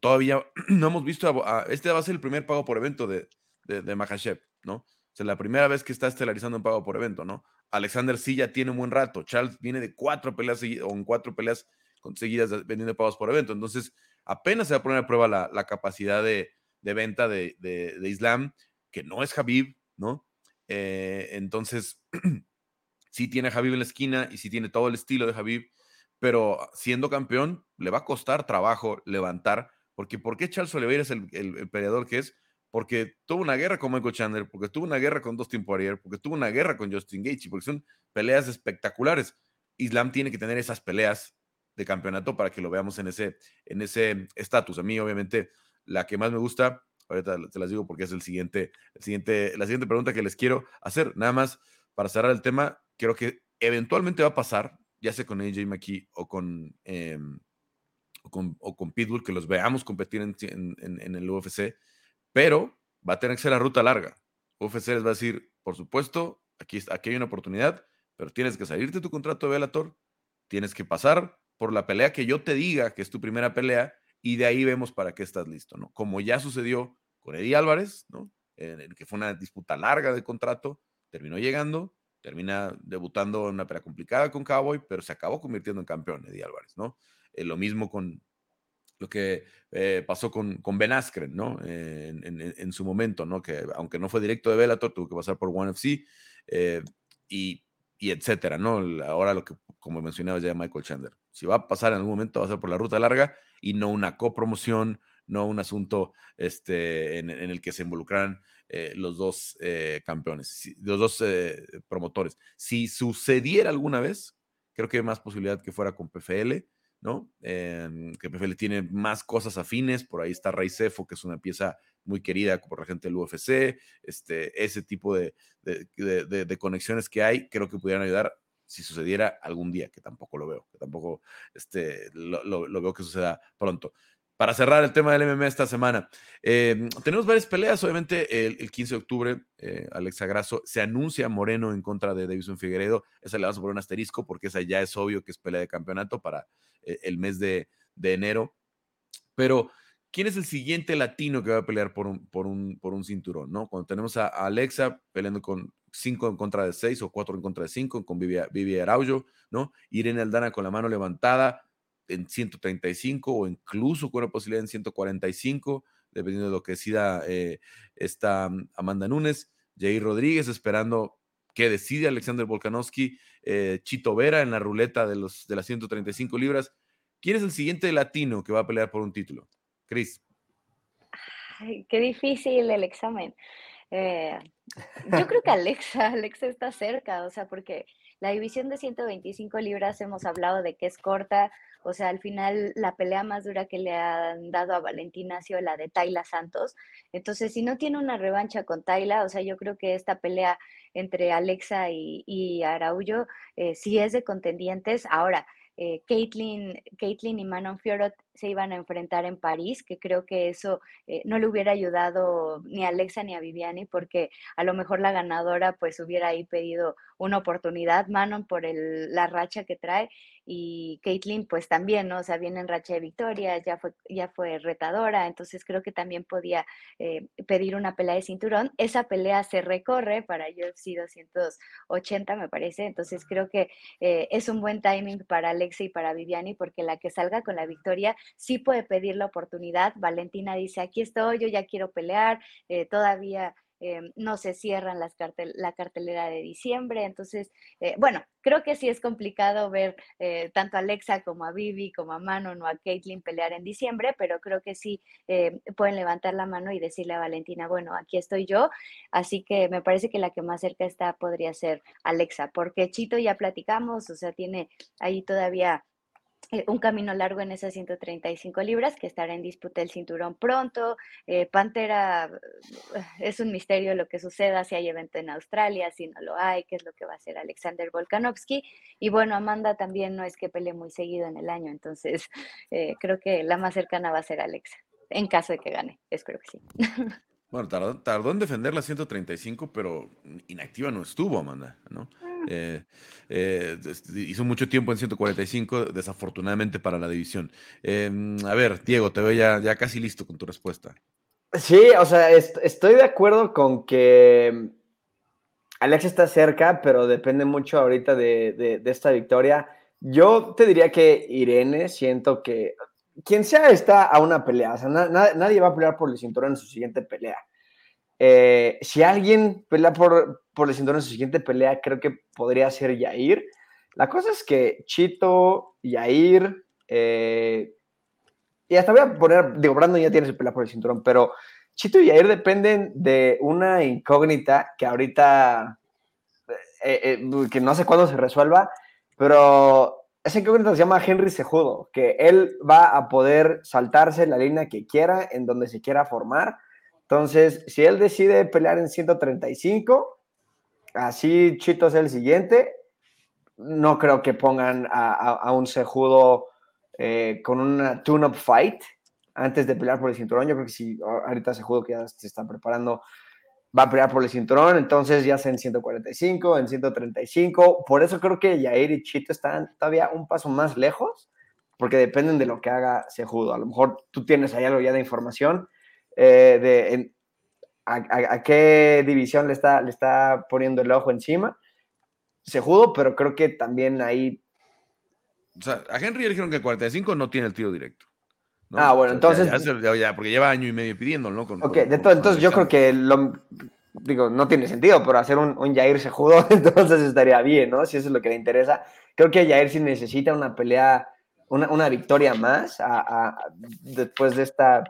todavía no hemos visto, este va a ser el primer pago por evento de, de, de ¿no? O sea, la primera vez que está estelarizando un pago por evento, ¿no? Alexander sí ya tiene un buen rato. Charles viene de cuatro peleas o en cuatro peleas conseguidas vendiendo pagos por evento. Entonces, apenas se va a poner a prueba la, capacidad de, venta de, Islam, que no es Habib, ¿no? Eh, entonces, sí tiene a Habib en la esquina y sí tiene todo el estilo de Habib, pero siendo campeón, le va a costar trabajo levantar, porque ¿por qué Charles Oliveira es el, el, peleador que es? Porque tuvo una guerra con Michael Chandler, porque tuvo una guerra con Dustin Poirier, porque tuvo una guerra con Justin Gaethje, porque son peleas espectaculares. Islam tiene que tener esas peleas de campeonato para que lo veamos en ese en ese estatus. A mí, obviamente, la que más me gusta, ahorita te las digo porque es el siguiente, el siguiente, la siguiente pregunta que les quiero hacer. Nada más para cerrar el tema, creo que eventualmente va a pasar, ya sea con AJ McKee o con, em, o con, o con, Pitbull, que los veamos competir en, en, el UFC, pero va a tener que ser la ruta larga. UFC les va a decir, por supuesto, aquí, aquí hay una oportunidad, pero tienes que salirte de tu contrato de Velator, tienes que pasar por la pelea que yo te diga que es tu primera pelea y de ahí vemos para qué estás listo, ¿no? Como ya sucedió con Eddie Álvarez, ¿no? En el que fue una disputa larga de contrato, terminó llegando, termina debutando en una pelea complicada con Cowboy, pero se acabó convirtiendo en campeón Eddie Álvarez, ¿no? Eh, lo mismo con lo que eh, pasó con, con Ben Askren, ¿no? en, su momento, ¿no? Que aunque no fue directo de Bellator, tuvo que pasar por One FC eh, y, y etcétera, ¿no? Ahora lo que, como mencionaba ya Michael Chandler, si va a pasar en algún momento, va a ser por la ruta larga y no una copromoción, no un asunto este, en, el que se involucran eh, los dos eh, campeones, los dos eh, promotores. Si sucediera alguna vez, creo que hay más posibilidad que fuera con PFL, ¿no? que PFL tiene más cosas afines, por ahí está Raicefo, que es una pieza muy querida por la gente del UFC, este, ese tipo de, de conexiones que hay, creo que pudieran ayudar si sucediera algún día, que tampoco lo veo, que tampoco este, lo, veo que suceda pronto. Para cerrar el tema del MMA esta semana, em, tenemos varias peleas. Obviamente, el, 15 de octubre, eh, Alexa Grasso se anuncia Moreno en contra de Davison Figueredo. Esa le vamos a poner un asterisco porque esa ya es obvio que es pelea de campeonato para eh, el mes de, enero. Pero, ¿quién es el siguiente latino que va a pelear por un, por un, por un cinturón? ¿no? Cuando tenemos a Alexa peleando con 5 en contra de 6 o 4 en contra de 5 con Vivi, Araujo, ¿no? Irene Aldana con la mano levantada en 135 o incluso con una posibilidad en 145, dependiendo de lo que decida eh, esta mm, Amanda Núñez. Jair Rodríguez esperando que decide Alexander Volkanovski, eh, Chito Vera en la ruleta de, los, de las 135 libras. ¿Quién es el siguiente latino que va a pelear por un título? Cris. qué difícil el examen. Eh, yo creo que Alexa, Alexa está cerca, o sea, porque la división de 125 libras hemos hablado de que es corta, o sea, al final la pelea más dura que le han dado a Valentina ha sido la de Tayla Santos. Entonces, si no tiene una revancha con Tayla, o sea, yo creo que esta pelea entre Alexa y, y eh, sí es de contendientes. Ahora, eh, Caitlin, Caitlin y Manon Fiorot se iban a enfrentar en París, que creo que eso eh, no le hubiera ayudado ni a Alexa ni a Viviani, porque a lo mejor la ganadora pues hubiera ahí pedido una oportunidad, Manon por el, la racha que trae y Caitlin pues también, ¿no? O sea, viene en racha de victorias, ya fue, ya fue retadora, entonces creo que también podía eh, pedir una pelea de cinturón. Esa pelea se recorre para UFC 280, me parece, entonces creo que eh, es un buen timing para Alexa y para Viviani, porque la que salga con la victoria sí puede pedir la oportunidad. Valentina dice, aquí estoy, yo ya quiero pelear, eh, todavía eh, no se cierran las la cartelera de diciembre. Entonces, eh, bueno, creo que sí es complicado ver tanto a Alexa como a Vivi, como a Manon o a Caitlin pelear en diciembre, pero creo que sí pueden levantar la mano y decirle a Valentina, bueno, aquí estoy yo. Así que me parece que la que más cerca está podría ser Alexa, porque Chito ya platicamos, o sea, tiene ahí todavía eh, un camino largo en esas 135 libras, que estará en disputa el cinturón pronto. Eh, Pantera, eh, es un misterio lo que suceda, si hay evento en Australia, si no lo hay, qué es lo que va a hacer Alexander Volkanovski. Y bueno, Amanda también no es que pelee muy seguido en el año, entonces creo que la más cercana va a ser Alexa, en caso de que gane, espero que sí. Bueno, tardó, en defender la 135, pero inactiva no estuvo, Amanda, ¿no? Eh, eh, hizo mucho tiempo en 145, desafortunadamente para la división. Em, a ver, Diego, te veo ya, ya casi listo con tu respuesta. Sí, o sea, estoy de acuerdo con que Alex está cerca, pero depende mucho ahorita de, esta victoria. Yo te diría que Irene, siento que quien sea está a una pelea, o sea, nadie va a pelear por el cinturón en su siguiente pelea. Eh, si alguien pelea por, por el cinturón en su siguiente pelea, creo que podría ser Yair. La cosa es que Chito, Yair, eh, y hasta voy a poner, digo, Brandon ya tiene su pelea por el cinturón, pero Chito y Yair dependen de una incógnita que ahorita, eh, que no sé cuándo se resuelva, pero esa incógnita se llama Henry Sejudo, que él va a poder saltarse la línea que quiera, en donde se quiera formar. Entonces, si él decide pelear en 135, así Chito es el siguiente, no creo que pongan a, un Sejudo eh, con una tune-up fight antes de pelear por el cinturón. Yo creo que si ahorita Sejudo que ya se está preparando va a pelear por el cinturón, entonces ya sea en 145, en 135. Por eso creo que Yair y Chito están todavía un paso más lejos, porque dependen de lo que haga Sejudo. A lo mejor tú tienes ahí algo ya de información eh, de a, qué división le está, le está poniendo el ojo encima. Sejudo, pero creo que también ahí. O sea, a Henry le dijeron que 45 no tiene el tiro directo. Ah, bueno, entonces. Ya, porque lleva año y medio pidiéndolo, ¿no? ok, de todo, entonces yo creo que lo, digo, no tiene sentido, pero hacer un, un Jair Sejudo, entonces estaría bien, ¿no? Si eso es lo que le interesa. Creo que Jair sí necesita una pelea, una, una victoria más después de esta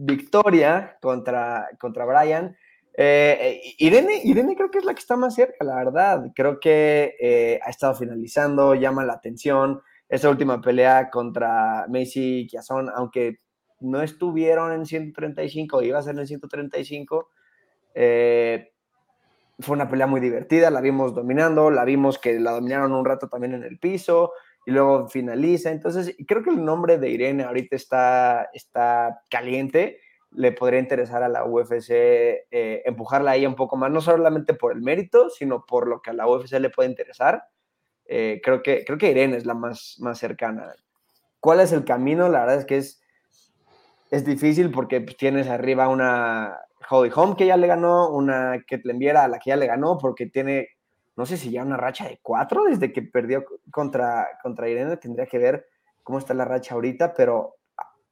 victoria contra, contra Brian. Eh, Irene, Irene creo que es la que está más cerca, la verdad. Creo que eh, ha estado finalizando, llama la atención esa última pelea contra Messi y Kiazón, aunque no estuvieron en 135, iba a ser en 135, eh, fue una pelea muy divertida, la vimos dominando, la vimos que la dominaron un rato también en el piso y luego finaliza. Entonces, creo que el nombre de Irene ahorita está, está caliente. Le podría interesar a la UFC eh, empujarla ahí un poco más, no solamente por el mérito, sino por lo que a la UFC le puede interesar. Eh, creo, que, creo que Irene es la más, más cercana. ¿Cuál es el camino? La verdad es que es, es difícil porque pues, tienes arriba una Holly Home que ya le ganó, una Ketlen Viera a la que ya le ganó, porque tiene, no sé si ya una racha de cuatro desde que perdió contra, contra Irene. Tendría que ver cómo está la racha ahorita, pero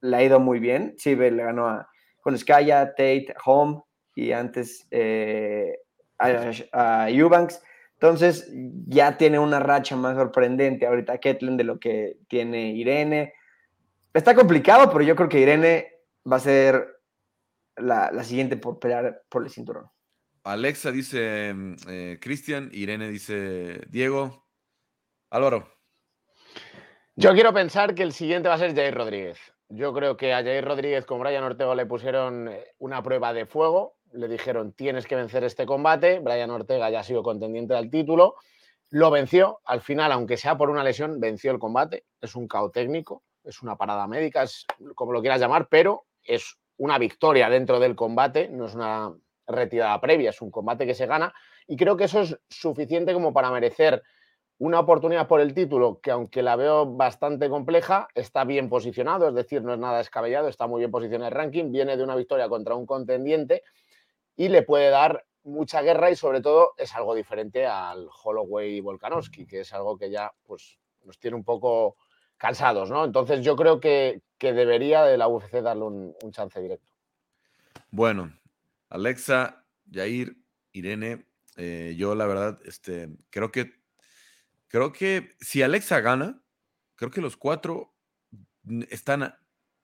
le ha ido muy bien. Sí, le ganó a, con Skaya, Tate, Home y antes eh, a, a Eubanks. Entonces ya tiene una racha más sorprendente ahorita Ketlen de lo que tiene Irene. Está complicado, pero yo creo que Irene va a ser la, siguiente por pelear por el cinturón. Alexa dice mm, eh, Cristian, Irene dice Diego. Álvaro. Yo quiero pensar que el siguiente va a ser Jair Rodríguez. Yo creo que a Jair Rodríguez con Brian Ortega le pusieron eh, una prueba de fuego. Le dijeron tienes que vencer este combate, Brian Ortega ya ha sido contendiente al título, lo venció, al final, aunque sea por una lesión, venció el combate, es un caos técnico, es una parada médica, es como lo quieras llamar, pero es una victoria dentro del combate, no es una retirada previa, es un combate que se gana y creo que eso es suficiente como para merecer una oportunidad por el título que aunque la veo bastante compleja, está bien posicionado, es decir, no es nada descabellado, está muy bien posicionado el ranking, viene de una victoria contra un contendiente y le puede dar mucha guerra y sobre todo es algo diferente al Holloway Volkanovski, que es algo que ya pues, nos tiene un poco cansados, ¿no? Entonces yo creo que, debería de la UFC darle un, chance directo. Bueno, Alexa, Jair, Irene, eh, yo la verdad, este, creo que creo que si Alexa gana, creo que los cuatro están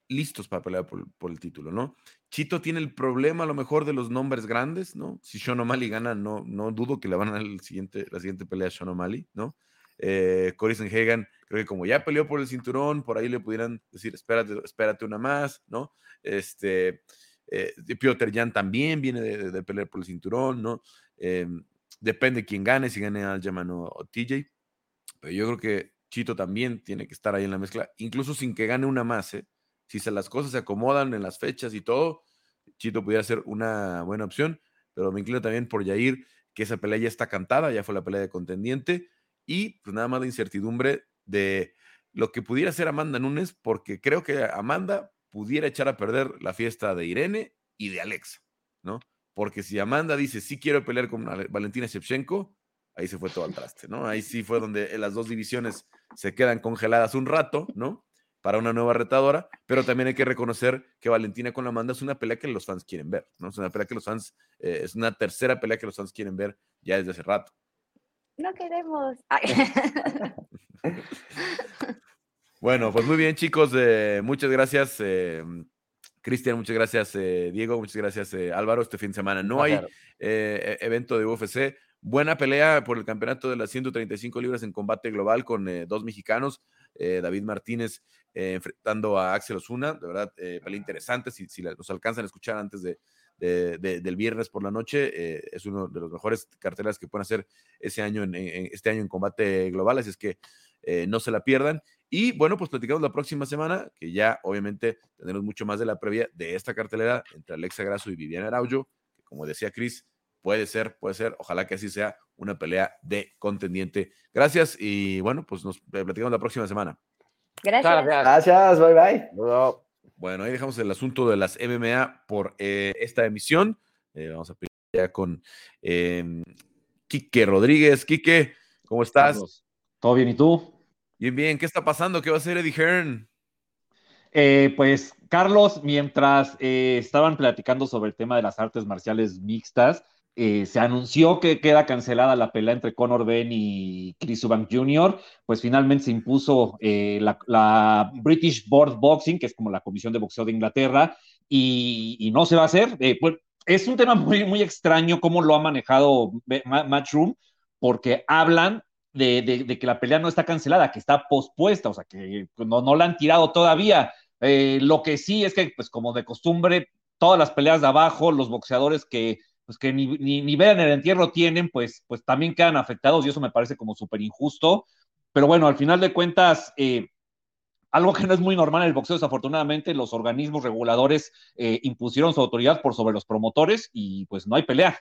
listos para pelear por, el título, ¿no? Chito tiene el problema a lo mejor de los nombres grandes, ¿no? Si Sean O'Malley gana, no, no dudo que le van a dar siguiente, la siguiente pelea a Sean O'Malley, ¿no? Eh, Cory Hagan, creo que como ya peleó por el cinturón, por ahí le pudieran decir, espérate, espérate una más, ¿no? Este, eh, Piotr Jan también viene de, pelear por el cinturón, ¿no? Eh, depende quién gane, si gane Aljaman o, o TJ, pero yo creo que Chito también tiene que estar ahí en la mezcla, incluso sin que gane una más, ¿eh? si se, las cosas se acomodan en las fechas y todo, Chito pudiera ser una buena opción, pero me inclino también por Yair, que esa pelea ya está cantada, ya fue la pelea de contendiente, y pues nada más de incertidumbre de lo que pudiera ser Amanda Nunes, porque creo que Amanda pudiera echar a perder la fiesta de Irene y de Alexa, ¿no? Porque si Amanda dice, sí quiero pelear con Valentina Shevchenko, ahí se fue todo al traste, ¿no? Ahí sí fue donde las dos divisiones se quedan congeladas un rato, ¿no? Para una nueva retadora, pero también hay que reconocer que Valentina con Amanda es una pelea que los fans quieren ver, ¿no? Es una pelea que los fans, eh, es una tercera pelea que los fans quieren ver ya desde hace rato. No queremos. bueno, pues muy bien, chicos. Eh, muchas gracias. Eh, Cristian, muchas gracias, Diego, muchas gracias, Álvaro. Este fin de semana no hay e-, evento de UFC. Buena pelea por el campeonato de las 135 libras en combate global con eh, dos mexicanos, eh, David Martínez eh, enfrentando a Axel Osuna, de verdad, pelea interesante, si, si los alcanzan a escuchar antes de, del viernes por la noche, es uno de los mejores carteras que pueden hacer ese año en, este año en combate global, así es que no se la pierdan. Y bueno, pues platicamos la próxima semana, que ya obviamente tendremos mucho más de la previa de esta cartelera entre Alexa Grasso y Viviana Araujo, que como decía Cris, Puede ser, puede ser. Ojalá que así sea una pelea de contendiente. Gracias y bueno, pues nos platicamos la próxima semana. Gracias. Gracias, bye bye. Bueno, ahí dejamos el asunto de las MMA por eh, esta emisión. Eh, vamos a pedir ya con eh, Quique Rodríguez. Quique, ¿cómo estás? ¿Todo bien y tú? Bien, bien. ¿Qué está pasando? ¿Qué va a hacer Eddie Hearn? Eh, pues, Carlos, mientras estaban platicando sobre el tema de las artes marciales mixtas, eh, se anunció que queda cancelada la pelea entre Conor Ben y Chris Eubank Jr., pues finalmente se impuso eh, la, British Board Boxing, que es como la comisión de boxeo de Inglaterra, y, no se va a hacer. Eh, pues, es un tema muy, muy extraño cómo lo ha manejado Matchroom, porque hablan de, que la pelea no está cancelada, que está pospuesta, o sea, que no, no la han tirado todavía. lo que sí es que, pues como de costumbre, todas las peleas de abajo, los boxeadores que pues que ni, ni, vean el entierro tienen, pues, pues también quedan afectados y eso me parece como súper injusto. Pero bueno, al final de cuentas, eh, algo que no es muy normal en el boxeo, desafortunadamente, los organismos reguladores eh, impusieron su autoridad por sobre los promotores y pues no hay pelea.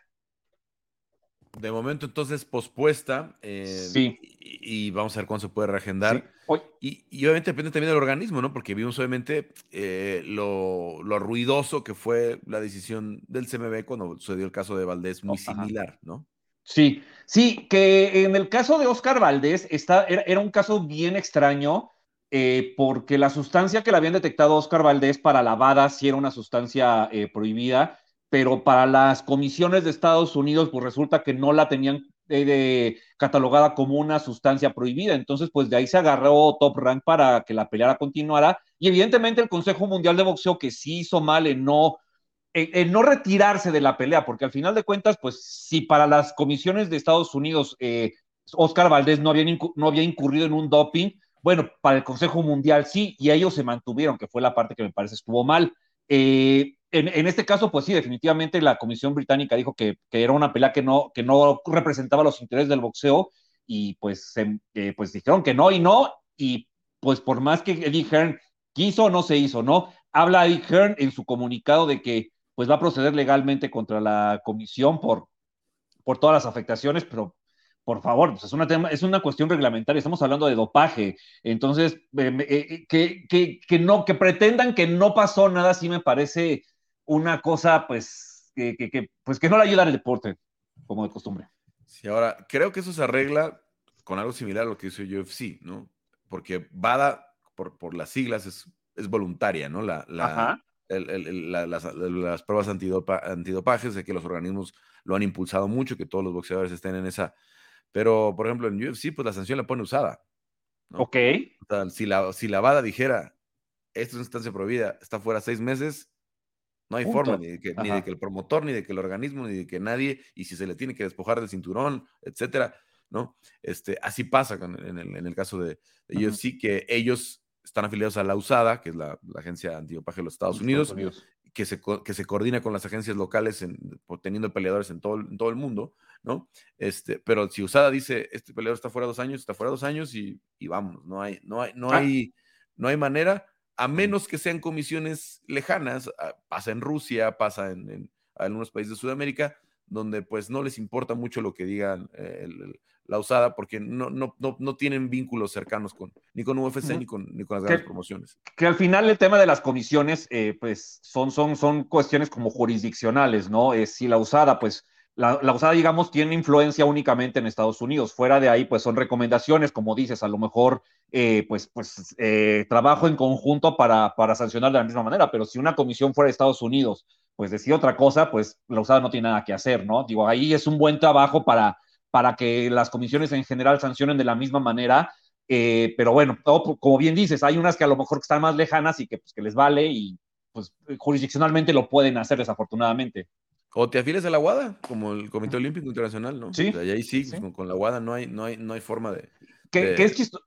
De momento, entonces, pospuesta. Eh, sí. Y, vamos a ver cuándo se puede reagendar. Y, obviamente depende también del organismo, ¿no? Porque vimos obviamente eh, lo, ruidoso que fue la decisión del CMB cuando sucedió el caso de Valdés, muy similar, ¿no? Sí, sí, que en el caso de Oscar Valdés está, era, un caso bien extraño. Eh, porque la sustancia que le habían detectado Oscar Valdés para lavada sí era una sustancia prohibida, pero para las comisiones de Estados Unidos, pues resulta que no la tenían eh, catalogada como una sustancia prohibida. Entonces, pues de ahí se agarró Top Rank para que la pelea continuara. Y evidentemente el Consejo Mundial de Boxeo, que sí hizo mal en no, en, no retirarse de la pelea, porque al final de cuentas, pues si para las comisiones de Estados Unidos eh, Oscar Valdés no había, no había incurrido en un doping, bueno, para el Consejo Mundial sí, y ellos se mantuvieron, que fue la parte que me parece estuvo mal. Eh, en, este caso, pues sí, definitivamente la Comisión Británica dijo que, era una pelea que no, que no representaba los intereses del boxeo y pues, eh, pues dijeron que no y no, y pues por más que Eddie Hearn quiso, no se hizo, ¿no? Habla Eddie Hearn en su comunicado de que pues va a proceder legalmente contra la comisión por, todas las afectaciones, pero por favor, pues, es, una tema, es una cuestión reglamentaria, estamos hablando de dopaje, entonces eh, eh, que pretendan que no pasó nada, sí me parece una cosa, pues, que, pues, que no le ayuda al deporte, como de costumbre. Sí, ahora, creo que eso se arregla con algo similar a lo que hizo UFC, ¿no? Porque VADA, por, por las siglas, es, es voluntaria, ¿no? La, la, las, pruebas antidopa, antidopaje, sé que los organismos lo han impulsado mucho, que todos los boxeadores estén en esa. Pero, por ejemplo, en UFC, pues la sanción la pone usada. Ok. si, la, si la VADA dijera, esta es una instancia prohibida, está fuera seis meses, no hay forma ni de, que, ni de, que, el promotor, ni de que el organismo, ni de que nadie, y si se le tiene que despojar del cinturón, etcétera, ¿no? Este, así pasa en, el, caso de, ellos sí que ellos están afiliados a la USADA, que es la, agencia antidopaje de los Estados, Unidos, Que, se, que se coordina con las agencias locales en, teniendo peleadores en todo, en todo el mundo, ¿no? Este, pero si USADA dice, este peleador está fuera dos años, está fuera dos años y, y vamos, no hay, no hay, no ah. hay, no hay manera a menos que sean comisiones lejanas, ah, pasa en Rusia, pasa en, algunos países de Sudamérica, donde pues no les importa mucho lo que digan eh, la usada porque no, no, no, no tienen vínculos cercanos con, ni con UFC ni, con, ni con las grandes promociones. Que al final el tema de las comisiones, eh, pues son, son, son cuestiones como jurisdiccionales, ¿no? es si la usada, pues la, la, usada, digamos, tiene influencia únicamente en Estados Unidos. Fuera de ahí, pues son recomendaciones, como dices, a lo mejor, eh, pues, pues eh, trabajo en conjunto para, para sancionar de la misma manera, pero si una comisión fuera de Estados Unidos, pues decía otra cosa, pues la usada no tiene nada que hacer, ¿no? Digo, ahí es un buen trabajo para, para que las comisiones en general sancionen de la misma manera. Eh, pero bueno, como bien dices, hay unas que a lo mejor están más lejanas y que, pues, que les vale y pues jurisdiccionalmente lo pueden hacer desafortunadamente. O te afilias a la WADA, como el Comité Olímpico Internacional, ¿no? Sí. y ahí sí, Con, la WADA no hay, no hay, no hay forma de. ¿Qué, es chistoso?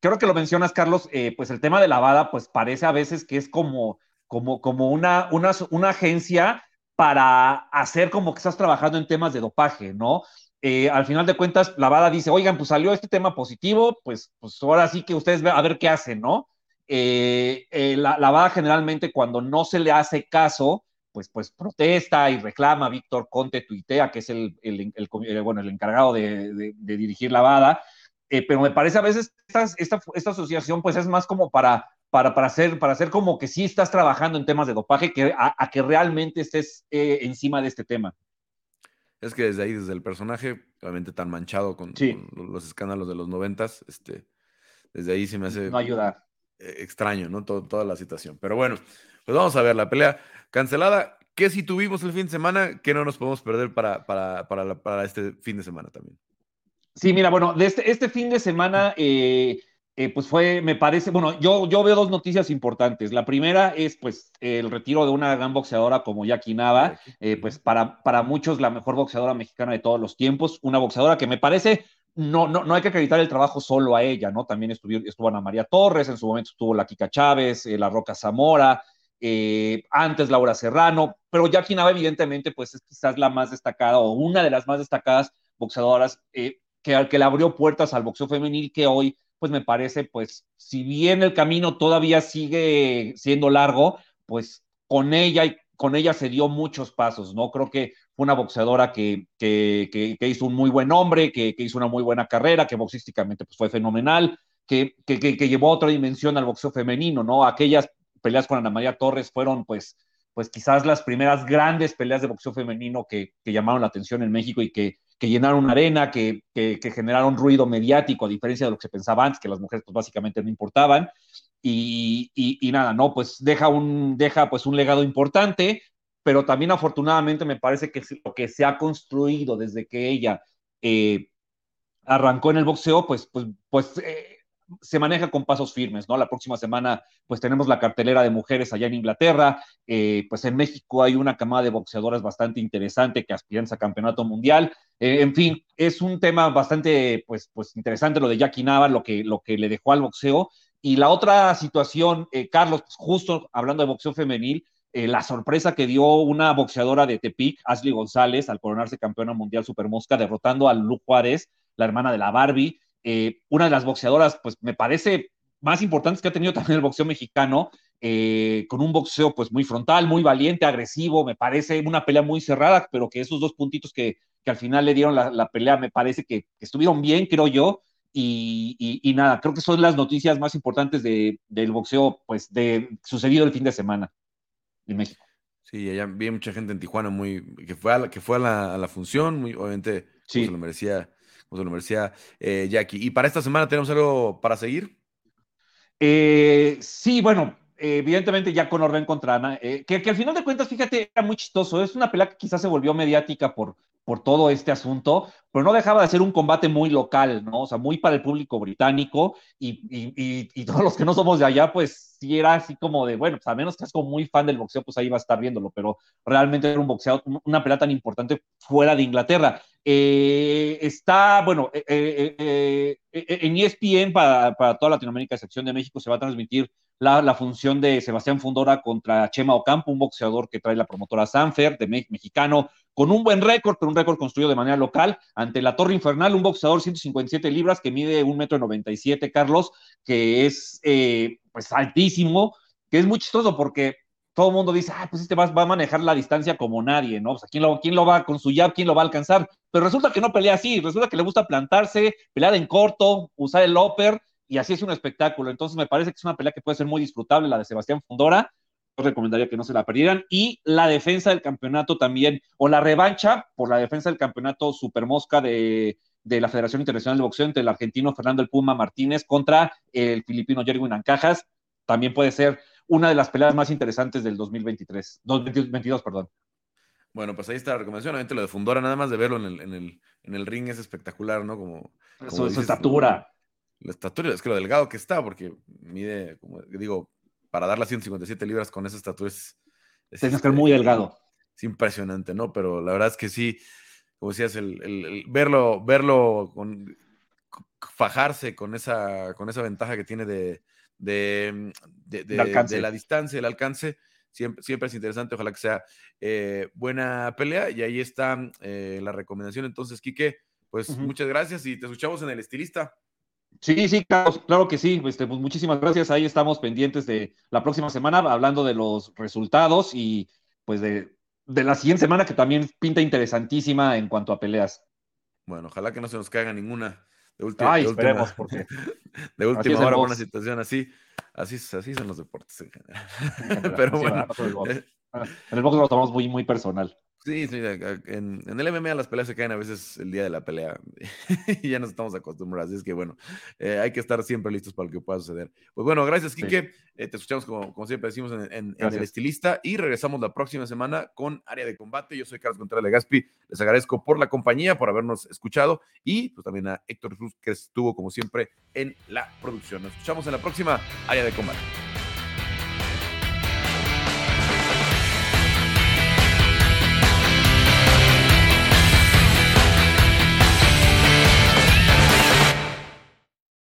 Creo que lo mencionas, Carlos, eh, pues el tema de la WADA, pues parece a veces que es como, como, como una, una, una agencia para hacer como que estás trabajando en temas de dopaje, ¿no? Eh, al final de cuentas, la WADA dice, oigan, pues salió este tema positivo, pues, pues ahora sí que ustedes a ver qué hacen, ¿no? Eh, la, la WADA generalmente cuando no se le hace caso, pues, pues protesta y reclama, Víctor Conte tuitea, que es el, el, el, bueno, el encargado de, de, de dirigir la VADA, eh, pero me parece a veces esta, esta, esta, asociación pues es más como para, para, para, hacer, para hacer como que sí estás trabajando en temas de dopaje, que a, a que realmente estés eh, encima de este tema. Es que desde ahí, desde el personaje, obviamente tan manchado con, sí. con los escándalos de los noventas, este, desde ahí se me hace no ayuda. Extraño, ¿no? Todo, toda la situación. Pero bueno, pues vamos a ver la pelea cancelada. ¿Qué si tuvimos el fin de semana? que no nos podemos perder para, para, para, la, para este fin de semana también? Sí, mira, bueno, de este, este fin de semana, eh, eh, pues fue, me parece, bueno, yo, yo veo dos noticias importantes. La primera es, pues, el retiro de una gran boxeadora como Jackie Nava, eh, pues para, para muchos la mejor boxeadora mexicana de todos los tiempos, una boxeadora que me parece no, no, no hay que acreditar el trabajo solo a ella, ¿no? También estuvo, Ana María Torres, en su momento estuvo la Kika Chávez, eh, la Roca Zamora, eh, antes Laura Serrano, pero Jackie Nava evidentemente pues es quizás la más destacada o una de las más destacadas boxeadoras eh, que, que le abrió puertas al boxeo femenil que hoy pues me parece pues si bien el camino todavía sigue siendo largo, pues con ella y con ella se dio muchos pasos, ¿no? Creo que una boxeadora que, que, hizo un muy buen nombre, que, hizo una muy buena carrera, que boxísticamente pues, fue fenomenal, que, llevó a otra dimensión al boxeo femenino, ¿no? Aquellas peleas con Ana María Torres fueron, pues, pues quizás las primeras grandes peleas de boxeo femenino que, llamaron la atención en México y que, llenaron una arena, que, generaron ruido mediático, a diferencia de lo que se pensaba antes, que las mujeres pues básicamente no importaban. Y, y, y nada, ¿no? Pues deja un, deja pues un legado importante, pero también afortunadamente me parece que lo que se ha construido desde que ella eh, arrancó en el boxeo, pues, pues, pues eh, se maneja con pasos firmes, ¿no? La próxima semana, pues tenemos la cartelera de mujeres allá en Inglaterra, eh, pues en México hay una camada de boxeadoras bastante interesante que aspiran a campeonato mundial, eh, en fin, es un tema bastante, pues, pues interesante lo de Jackie Nava, lo que, lo que le dejó al boxeo, y la otra situación, eh, Carlos, pues justo hablando de boxeo femenil, eh, la sorpresa que dio una boxeadora de Tepic, Ashley González, al coronarse campeona mundial Supermosca, derrotando a Lu Juárez, la hermana de la Barbie, eh, una de las boxeadoras, pues me parece más importantes que ha tenido también el boxeo mexicano, eh, con un boxeo pues muy frontal, muy valiente, agresivo, me parece una pelea muy cerrada, pero que esos dos puntitos que, que al final le dieron la, pelea me parece que, estuvieron bien, creo yo, y, y, y, nada, creo que son las noticias más importantes de, del boxeo pues de sucedido el fin de semana en México. Sí, allá vi mucha gente en Tijuana muy que fue a la, que fue a la, a la función, muy obviamente sí. se lo merecía como se lo merecía eh, Jackie. ¿Y para esta semana tenemos algo para seguir? Eh, sí, bueno, eh, evidentemente ya con orden contra Ana, eh, que, que, al final de cuentas, fíjate, era muy chistoso. Es una pelea que quizás se volvió mediática por, por todo este asunto, pero no dejaba de ser un combate muy local, ¿no? O sea, muy para el público británico y, y, y, todos los que no somos de allá, pues sí era así como de, bueno, pues a menos que seas como muy fan del boxeo, pues ahí va a estar viéndolo, pero realmente era un boxeo, una pelea tan importante fuera de Inglaterra. Eh, está, bueno, eh, eh, en ESPN para, para, toda Latinoamérica, excepción de México, se va a transmitir la, la, función de Sebastián Fundora contra Chema Ocampo, un boxeador que trae la promotora Sanfer, de me mexicano, con un buen récord, pero un récord construido de manera local, ante la Torre Infernal, un boxeador 157 libras que mide un metro 97, Carlos, que es pues altísimo, que es muy chistoso porque todo el mundo dice, ah, pues este va, va, a manejar la distancia como nadie, ¿no? O sea, ¿quién lo, ¿quién lo va con su jab, quién lo va a alcanzar? Pero resulta que no pelea así, resulta que le gusta plantarse, pelear en corto, usar el upper, y así es un espectáculo. Entonces me parece que es una pelea que puede ser muy disfrutable, la de Sebastián Fundora. Yo recomendaría que no se la perdieran. Y la defensa del campeonato también, o la revancha por la defensa del campeonato Super Mosca de, de la Federación Internacional de Boxeo entre el argentino Fernando El Puma Martínez contra el filipino Jerwin Ancajas. También puede ser una de las peleas más interesantes del 2023, 2022, perdón. Bueno, pues ahí está la recomendación. Obviamente lo de Fundora, nada más de verlo en el, en el, en el ring es espectacular, ¿no? Como, como su, dices, estatura. La estatura, es que lo delgado que está, porque mide, como digo, para dar las 157 libras con esa estatura es. es Tienes que ser muy delgado. Es impresionante, ¿no? Pero la verdad es que sí, como decías, el, el, el verlo, verlo con, fajarse con esa, con esa ventaja que tiene de, de, de, de, de la distancia, el alcance, siempre, siempre es interesante. Ojalá que sea eh, buena pelea. Y ahí está eh, la recomendación. Entonces, Quique, pues uh -huh. muchas gracias y te escuchamos en el estilista. Sí, sí, Carlos, claro que sí. Este, pues muchísimas gracias. Ahí estamos pendientes de la próxima semana hablando de los resultados y pues de, de la siguiente semana que también pinta interesantísima en cuanto a peleas. Bueno, ojalá que no se nos caiga ninguna de última, Ay, de esperemos, última, porque de última hora una situación así. Así, así son los deportes en general. Pero bueno. En el box lo tomamos muy, muy personal. Sí, sí en, en, el MMA las peleas se caen a veces el día de la pelea y ya nos estamos acostumbrados. Así es que bueno, eh, hay que estar siempre listos para lo que pueda suceder. Pues bueno, gracias, Quique. Sí. Eh, te escuchamos como, como, siempre decimos en, en, en, el estilista y regresamos la próxima semana con área de combate. Yo soy Carlos Contreras de Gaspi. Les agradezco por la compañía, por habernos escuchado y pues también a Héctor Cruz que estuvo como siempre en la producción. Nos escuchamos en la próxima área de combate.